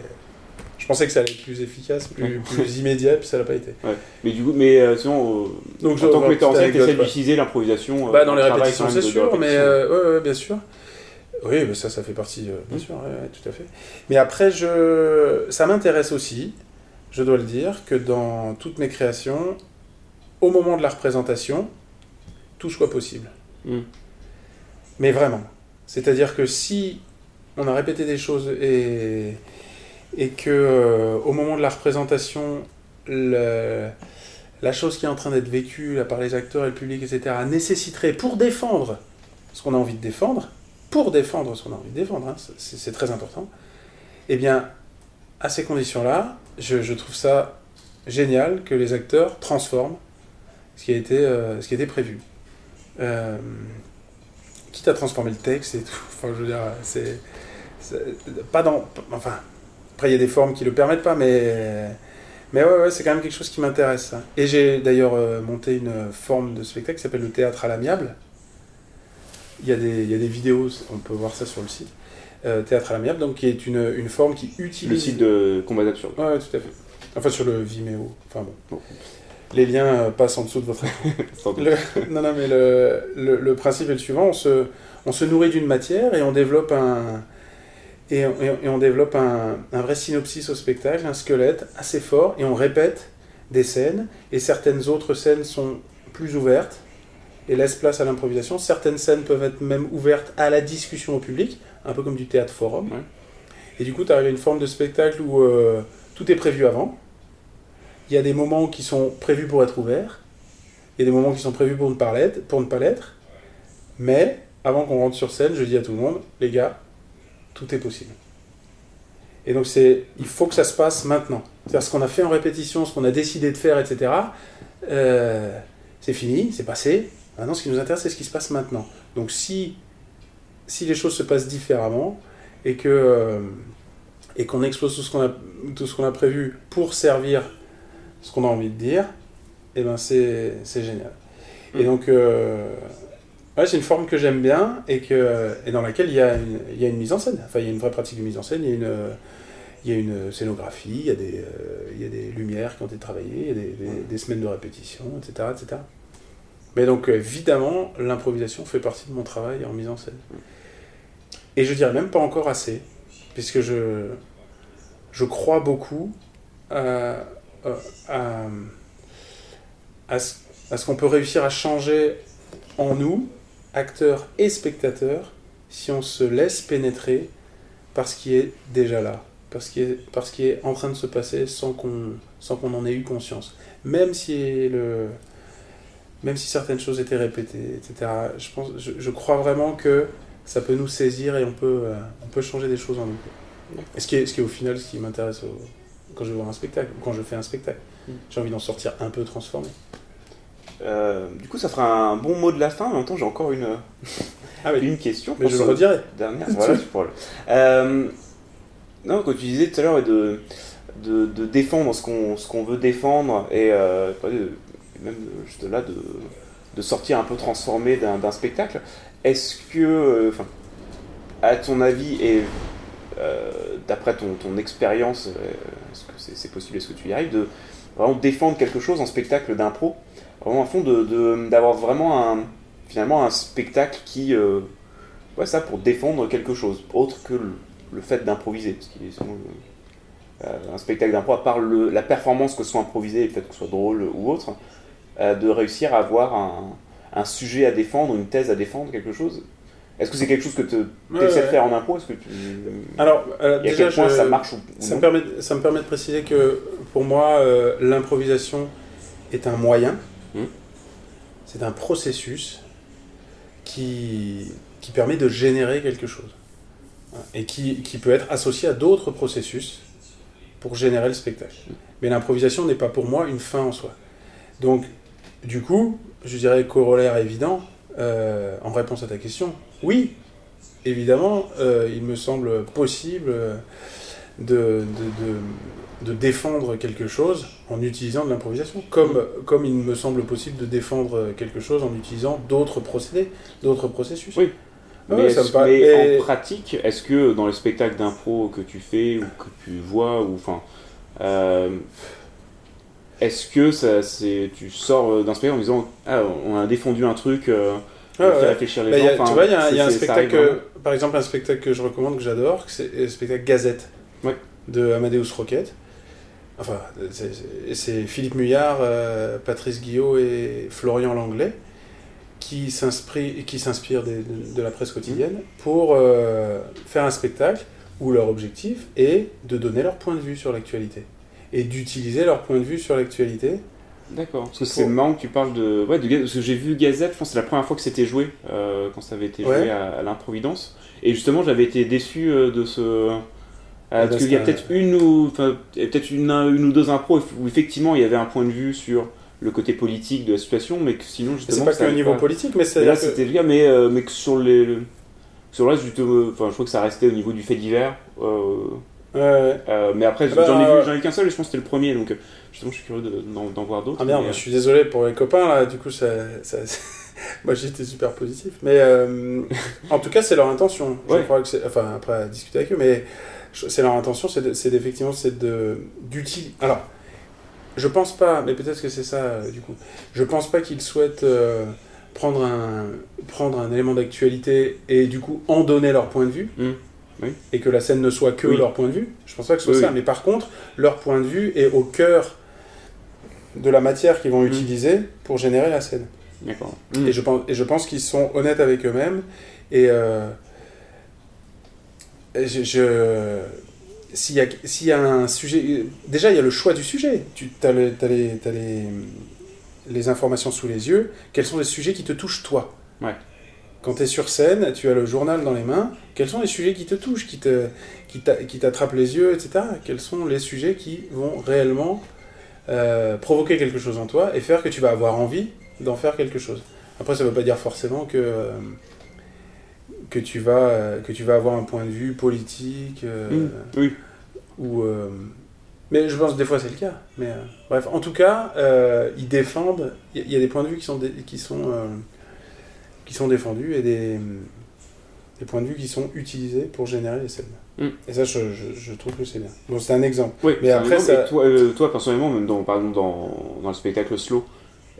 je pensais que ça allait être plus efficace, plus, plus immédiat, puis ça l'a pas été. Ouais. Mais du coup, mais euh, sinon, euh, Donc, en tant que metteur en scène, tu d'utiliser l'improvisation. euh, Bah, dans les le travail répétitions, c'est sûr, mais euh, ouais, ouais, bien sûr. Oui, mais ça, ça fait partie, euh, bien Mm. sûr, ouais, tout à fait. Mais après, je... ça m'intéresse aussi, je dois le dire, que dans toutes mes créations, au moment de la représentation, tout soit possible. Mm. Mais vraiment. C'est-à-dire que si on a répété des choses et, et que euh, au moment de la représentation, le- la chose qui est en train d'être vécue là, par les acteurs et le public, etc., nécessiterait pour défendre ce qu'on a envie de défendre, pour défendre ce qu'on a envie de défendre, hein, c'est très important, eh bien, à ces conditions-là, je, trouve ça génial que les acteurs transforment ce qui a été, euh, ce a prévu. Euh, quitte à transformer le texte et tout, (laughs) enfin, je veux dire, c'est... Pas dans... Enfin, après, il y a des formes qui le permettent pas, mais... Mais ouais, ouais c'est quand même quelque chose qui m'intéresse. ça. Et j'ai d'ailleurs euh, monté une forme de spectacle qui s'appelle le théâtre à l'amiable. Il y, a des, il y a des vidéos, on peut voir ça sur le site. Euh, théâtre à l'amiable, donc qui est une, une forme qui utilise. Le site de Combat d'absurde. Ouais, tout à fait. Enfin, sur le Vimeo. Enfin bon. Bon. Les liens euh, passent en dessous de votre (laughs) le, non, non, mais le, le, le principe est le suivant on se, on se nourrit d'une matière et on développe un. Et, et on- et on développe un, un vrai synopsis au spectacle, un squelette assez fort, et on répète des scènes, et certaines autres scènes sont plus ouvertes et laissent place à l'improvisation. Certaines scènes peuvent être même ouvertes à la discussion au public, un peu comme du théâtre forum. Ouais. Et du coup, tu arrives à une forme de spectacle où euh, tout est prévu avant. Il y a des moments qui sont prévus pour être ouverts. Il y a des moments qui sont prévus pour ne pas l'être. Pour ne pas l'être. Mais, avant qu'on rentre sur scène, je dis à tout le monde, les gars, tout est possible. Et donc, c'est, il faut que ça se passe maintenant. C'est-à-dire ce qu'on a fait en répétition, ce qu'on a décidé de faire, etc. euh, c'est fini, c'est passé. Maintenant, ce qui nous intéresse, c'est ce qui se passe maintenant. Donc, si, si les choses se passent différemment et que euh, et qu'on explose tout ce qu'on a tout ce qu'on a prévu pour servir ce qu'on a envie de dire, et ben c'est c'est génial. Et Mm. donc euh, ouais, c'est une forme que j'aime bien et que et dans laquelle il y a une il y a une mise en scène. Enfin, il y a une vraie pratique de mise en scène. Il y a une il y a une scénographie, il y a des euh, il y a des lumières qui ont été travaillées, il y a des, des- des semaines de répétition, etc., etc. Mais donc euh, évidemment, l'improvisation fait partie de mon travail en mise en scène. Et je dirais même pas encore assez, puisque je, je crois beaucoup à, à, à ce, à ce qu'on peut réussir à changer en nous, acteurs et spectateurs, si on se laisse pénétrer par ce qui est déjà là, par ce qui est, par ce est en train de se passer sans qu'on qu'on en ait eu conscience. Même si, le, même si certaines choses étaient répétées, etc., je, pense, je, je crois vraiment que ça peut nous saisir et on peut, euh, on peut changer des choses en nous. Et ce qui est, ce qui est au final ce qui m'intéresse au- quand je vais voir un spectacle, ou quand je fais un spectacle. Mm. J'ai envie d'en sortir un peu transformé. Euh, du coup, ça fera un bon mot de la fin. En même temps, j'ai encore une, (laughs) Ah oui. une question. Mais je le redirai. Dernière. Voilà, tu pourras le- Euh, non, quand tu disais tout à l'heure de, de, de défendre ce qu'on ce qu'on veut défendre et euh, de- même de- juste là de, de sortir un peu transformé d'un spectacle, est-ce que, euh, enfin, à ton avis et euh, d'après ton, expérience, euh, est-ce que c'est possible, est-ce que tu y arrives, de vraiment défendre quelque chose en spectacle d'impro, vraiment à fond de- de- d'avoir vraiment un, finalement un spectacle qui, euh, ouais, ça pour défendre quelque chose, autre que le, fait d'improviser, parce qu'il est euh, un spectacle d'impro, à part le- la performance que ce soit improvisé, et le fait que ce soit drôle ou autre, euh, de réussir à avoir un, un sujet à défendre, une thèse à défendre, quelque chose? Est-ce que c'est quelque chose que tu Ouais, essaies de faire en impro Est-ce que tu... Alors, euh, et à déjà, quel point je- ça marche ou, Ça me, permet, ça me permet de préciser que pour moi, euh, l'improvisation est un moyen, Hmm. c'est un processus qui, qui permet de générer quelque chose et qui, qui peut être associé à d'autres processus pour générer le spectacle. Mais l'improvisation n'est pas pour moi une fin en soi. Donc, du coup, je dirais corollaire évident, euh, en réponse à ta question, oui, évidemment, euh, il me semble possible euh, de, de, de, de défendre quelque chose en utilisant de l'improvisation, comme, comme il me semble possible de défendre quelque chose en utilisant d'autres procédés, d'autres processus. Oui. Ah mais ouais, ça me paraît- mais en pratique, est-ce que dans les spectacles d'impro que tu fais ou que tu vois, ou enfin, euh, est-ce que ça, c'est, tu sors euh, d'un spectacle en disant ah on a défendu un truc, euh, on Ah fait ouais. réflèchir les Bah, gens. a- enfin, tu vois, il y a, un- y a spectacle, par exemple, un spectacle que je recommande, que j'adore, c'est le spectacle Gazette Ouais. de Amadeus Roquette. Enfin, c'est- Philippe Muyard, euh, Patrice Guillot et Florian Langlais qui s'inspirent de, de la presse quotidienne pour euh, faire un spectacle où leur objectif est de donner leur point de vue sur l'actualité et d'utiliser leur point de vue sur l'actualité. D'accord. Parce que Pour- c'est marrant que tu parles de. Ouais, de parce que j'ai vu Gazette, je pense que c'est la première fois que c'était joué, euh, quand ça avait été joué Ouais. à, à l'improvidence. Et justement, j'avais été déçu euh, de ce. euh, bah, parce qu'il y a peut-être une ou enfin, il y a peut-être une, une ou deux impros où effectivement il y avait un point de vue sur le côté politique de la situation, mais que sinon justement. C'est pas qu'au avait niveau pas- politique, mais c'est là c'était le cas, mais, euh, mais que sur les. le- Sur le reste, du tout- enfin, je crois que ça restait au niveau du fait divers. Euh, Ouais. euh, mais après, Ah bah, j'en ai euh, vu, j'en ai vu qu'un seul et je pense que c'était le premier, donc euh, justement, je suis curieux de- d'en d'en voir d'autres. Ah merde, mais, moi, je suis désolé pour les copains là, du coup ça, ça- (laughs) moi j'étais super positif. Mais euh, en tout cas c'est leur intention. Je Ouais. crois que c'est, enfin après à discuter avec eux, mais c'est leur intention, c'est, de- c'est effectivement c'est de. Alors je pense pas, mais peut-être que c'est ça euh, du coup. Je pense pas qu'ils souhaitent euh, prendre un prendre un élément d'actualité et du coup en donner leur point de vue. Mm. Oui. Et que la scène ne soit que Oui. leur point de vue. Je pense pas que ce soit Oui, ça. Mais par contre, leur point de vue est au cœur de la matière qu'ils vont Mm. utiliser pour générer la scène. D'accord. Et je pense, et je pense qu'ils sont honnêtes avec eux-mêmes. Et, euh, et je, je- s'il y, a- s'il y a un sujet, déjà il y a le choix du sujet. Tu as, les, t'as les, t'as les, les informations sous les yeux. Quels sont les sujets qui te touchent toi? Ouais. Quand tu es sur scène, tu as le journal dans les mains. Quels sont les sujets qui te touchent, qui te, qui t'a- qui t'attrapent les yeux, etc. Quels sont les sujets qui vont réellement euh, provoquer quelque chose en toi et faire que tu vas avoir envie d'en faire quelque chose? Après, ça ne veut pas dire forcément que, euh, que, tu vas, euh, que tu vas avoir un point de vue politique euh, Mm. Oui. ou. mais je pense que des fois c'est le cas. Mais bref, en tout cas, ils défendent. Il y, a des points de vue qui sont, qui sont, qui sont défendus et des, des points de vue qui sont utilisés pour générer les scènes. Mm. Et ça, je, je- je trouve que c'est bien. Bon, c'est un exemple. Oui, Mais après, exemple. ça- Et toi, euh, toi, personnellement, même dans, par exemple, dans, dans le spectacle slow,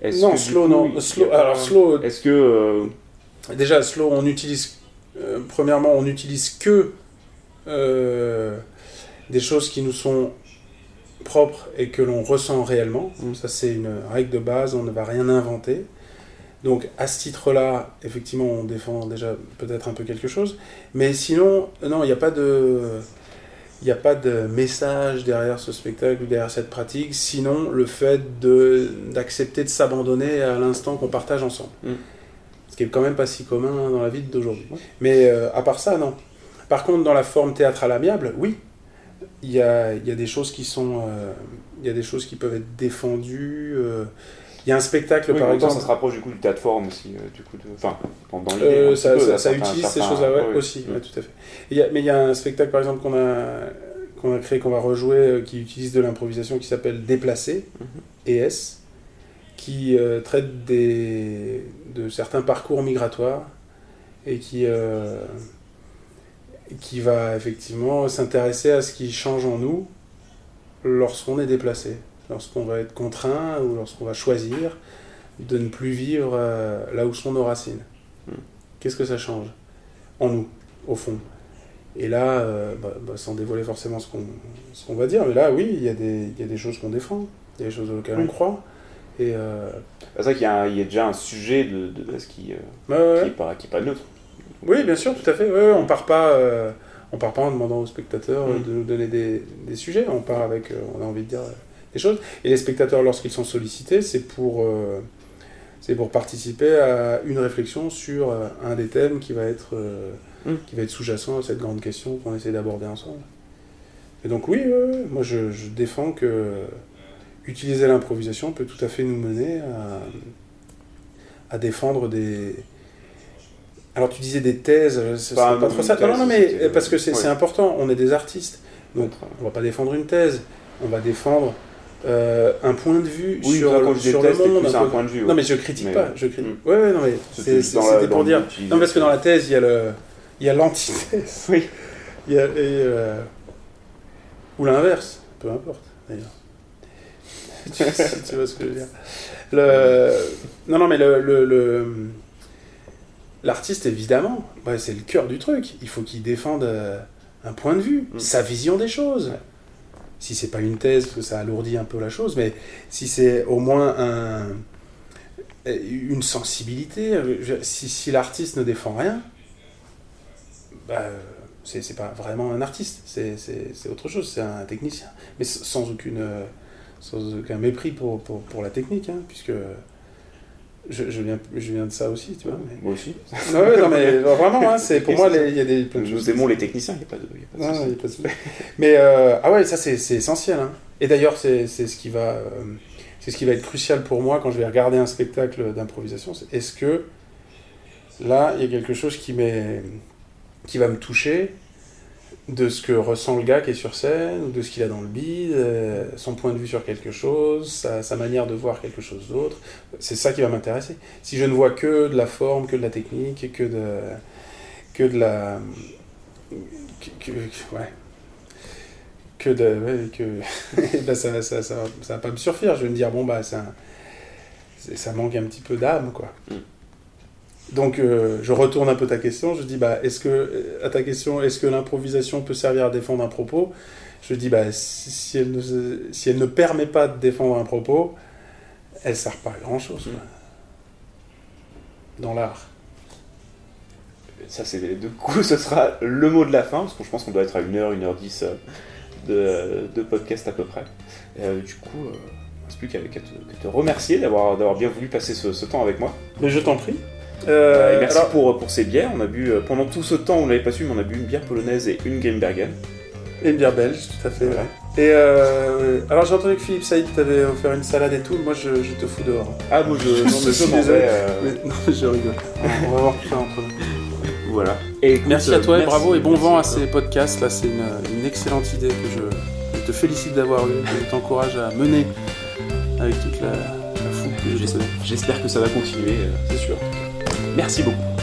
est-ce Non, que, slow, coup, non. il Slow, alors, slow, Est-ce que. euh, Déjà, slow, on utilise. euh, premièrement, on n'utilise que euh, des choses qui nous sont propres et que l'on ressent réellement. Mm. Ça, c'est une règle de base, on ne va rien inventer. Donc, à ce titre-là, effectivement, on défend déjà peut-être un peu quelque chose. Mais sinon, non, il n'y a pas de. Il n'y a pas de message derrière ce spectacle ou derrière cette pratique, sinon le fait de- d'accepter de s'abandonner à l'instant qu'on partage ensemble. Mm. Ce qui est quand même pas si commun dans la vie d'aujourd'hui. Mais euh, à part ça, non. Par contre, dans la forme théâtrale amiable, oui, il y a, y a des choses qui sont, euh, il y a des choses qui peuvent être défendues, euh, Il y a un spectacle, par exemple. ça se rapproche du coup du théâtre forum aussi, du coup, de... enfin, dans, l'idée. ça, utilise ces choses-là, ouais, aussi, mm. tout à fait. mais il y a un spectacle, par exemple, qu'on a, qu'on a créé, qu'on va rejouer, qui utilise de l'improvisation, qui s'appelle Déplacé, mm-hmm. ES, qui traite des, de certains parcours migratoires et qui, euh, qui va effectivement s'intéresser à ce qui change en nous lorsqu'on est déplacé, lorsqu'on va être contraint ou lorsqu'on va choisir de ne plus vivre euh, là où sont nos racines. Hmm. Qu'est-ce que ça change? En nous, au fond Et là, euh, bah, bah, sans dévoiler forcément ce qu'on va dire, mais là, oui, il y, a des, y a des choses qu'on défend, il y a des choses auxquelles on croit. Et C'est vrai qu'il y, a déjà un sujet de, de, ce qui, n'est qui, pas, pas neutre. Oui, bien sûr, tout à fait. Ouais, on part pas, euh, on part pas en demandant aux spectateurs euh, mm. de nous donner des, des, sujets. On part avec, euh, on a envie de dire des choses. Et les spectateurs, lorsqu'ils sont sollicités, c'est pour, c'est pour participer à une réflexion sur un des thèmes qui va être, mm. qui va être sous-jacent à cette grande question qu'on essaie d'aborder ensemble. Et donc oui, moi je, je, défends que utiliser l'improvisation peut tout à fait nous mener à, à défendre des alors tu disais des thèses, c'est pas, trop ça. non, non, mais parce que c'est important, on est des artistes. Donc on va pas défendre une thèse, on va défendre euh, un point de vue sur, sur le monde. Un, point de vue, Non mais je critique pas, je critique. Ouais, ouais, non mais c'était pour dire. Non parce que dans la thèse il y a le, il y a l'antithèse. (laughs) Oui. Il y a, et, euh, ou l'inverse, peu importe d'ailleurs. (laughs) tu, vois ce que je veux dire. Le... Non non mais le, le L'artiste, évidemment, c'est le cœur du truc. Il faut qu'il défende euh, un point de vue, mm. sa vision des choses. Si c'est pas une thèse, ça alourdit un peu la chose, mais si c'est au moins un, une sensibilité, si, l'artiste ne défend rien, bah, c'est pas vraiment un artiste, c'est autre chose, c'est un technicien. Mais sans, aucune, sans aucun mépris pour la technique, hein, puisque je, je, viens, je viens de ça aussi, tu vois. Moi aussi. non, (laughs) non, mais vraiment, hein, c'est pour moi, il y a des. Nous aimons les techniciens, il n'y a pas de, y a pas de, non, pas de Mais euh, ah ouais, ça c'est essentiel. Hein. Et d'ailleurs, c'est ce qui va, euh, c'est ce qui va être crucial pour moi quand je vais regarder un spectacle d'improvisation. Est-ce que là, il y a quelque chose qui qui va me toucher de ce que ressent le gars qui est sur scène, ou de ce qu'il a dans le bide, euh, son point de vue sur quelque chose, sa, manière de voir quelque chose d'autre. C'est ça qui va m'intéresser. Si je ne vois que de la forme, que de la technique, que de, que de la... Que, ouais. Que de... que, (laughs) ben ça, ça, ça, ça, va pas me suffire. Je vais me dire, bon, bah, ça, ça manque un petit peu d'âme, quoi. Mm. Donc euh, je retourne un peu ta question, je dis bah est-ce que euh, à ta question est-ce que l'improvisation peut servir à défendre un propos? Je dis bah si, elle ne, si, elle ne, permet pas de défendre un propos, elle sert pas à grand chose dans l'art. Ça c'est du coup ce sera le mot de la fin parce que je pense qu'on doit être à 1h, 1h10 euh, de, podcast à peu près. du coup, il ne reste plus qu'à te, remercier d'avoir bien voulu passer ce, ce temps avec moi. Mais je t'en prie. Euh, merci pour, pour ces bières. On a bu, euh, pendant tout ce temps, on l'avait pas su, mais on a bu une bière polonaise et une Grimbergen. Et une bière belge, tout à fait. Et euh, alors j'ai entendu que Philippe Saïd t'avait offert une salade et tout, moi je, te fous dehors. Ah moi je, non, (laughs) je suis désolé. (laughs) non, je rigole. on va voir tout ça entre nous. Voilà. Et merci à toi et bravo et bon vent à ces podcasts. Là c'est une, une, excellente idée que je, te félicite d'avoir eu, je t'encourage à mener avec toute la, la foule J'espère que ça va continuer, c'est sûr. Merci beaucoup.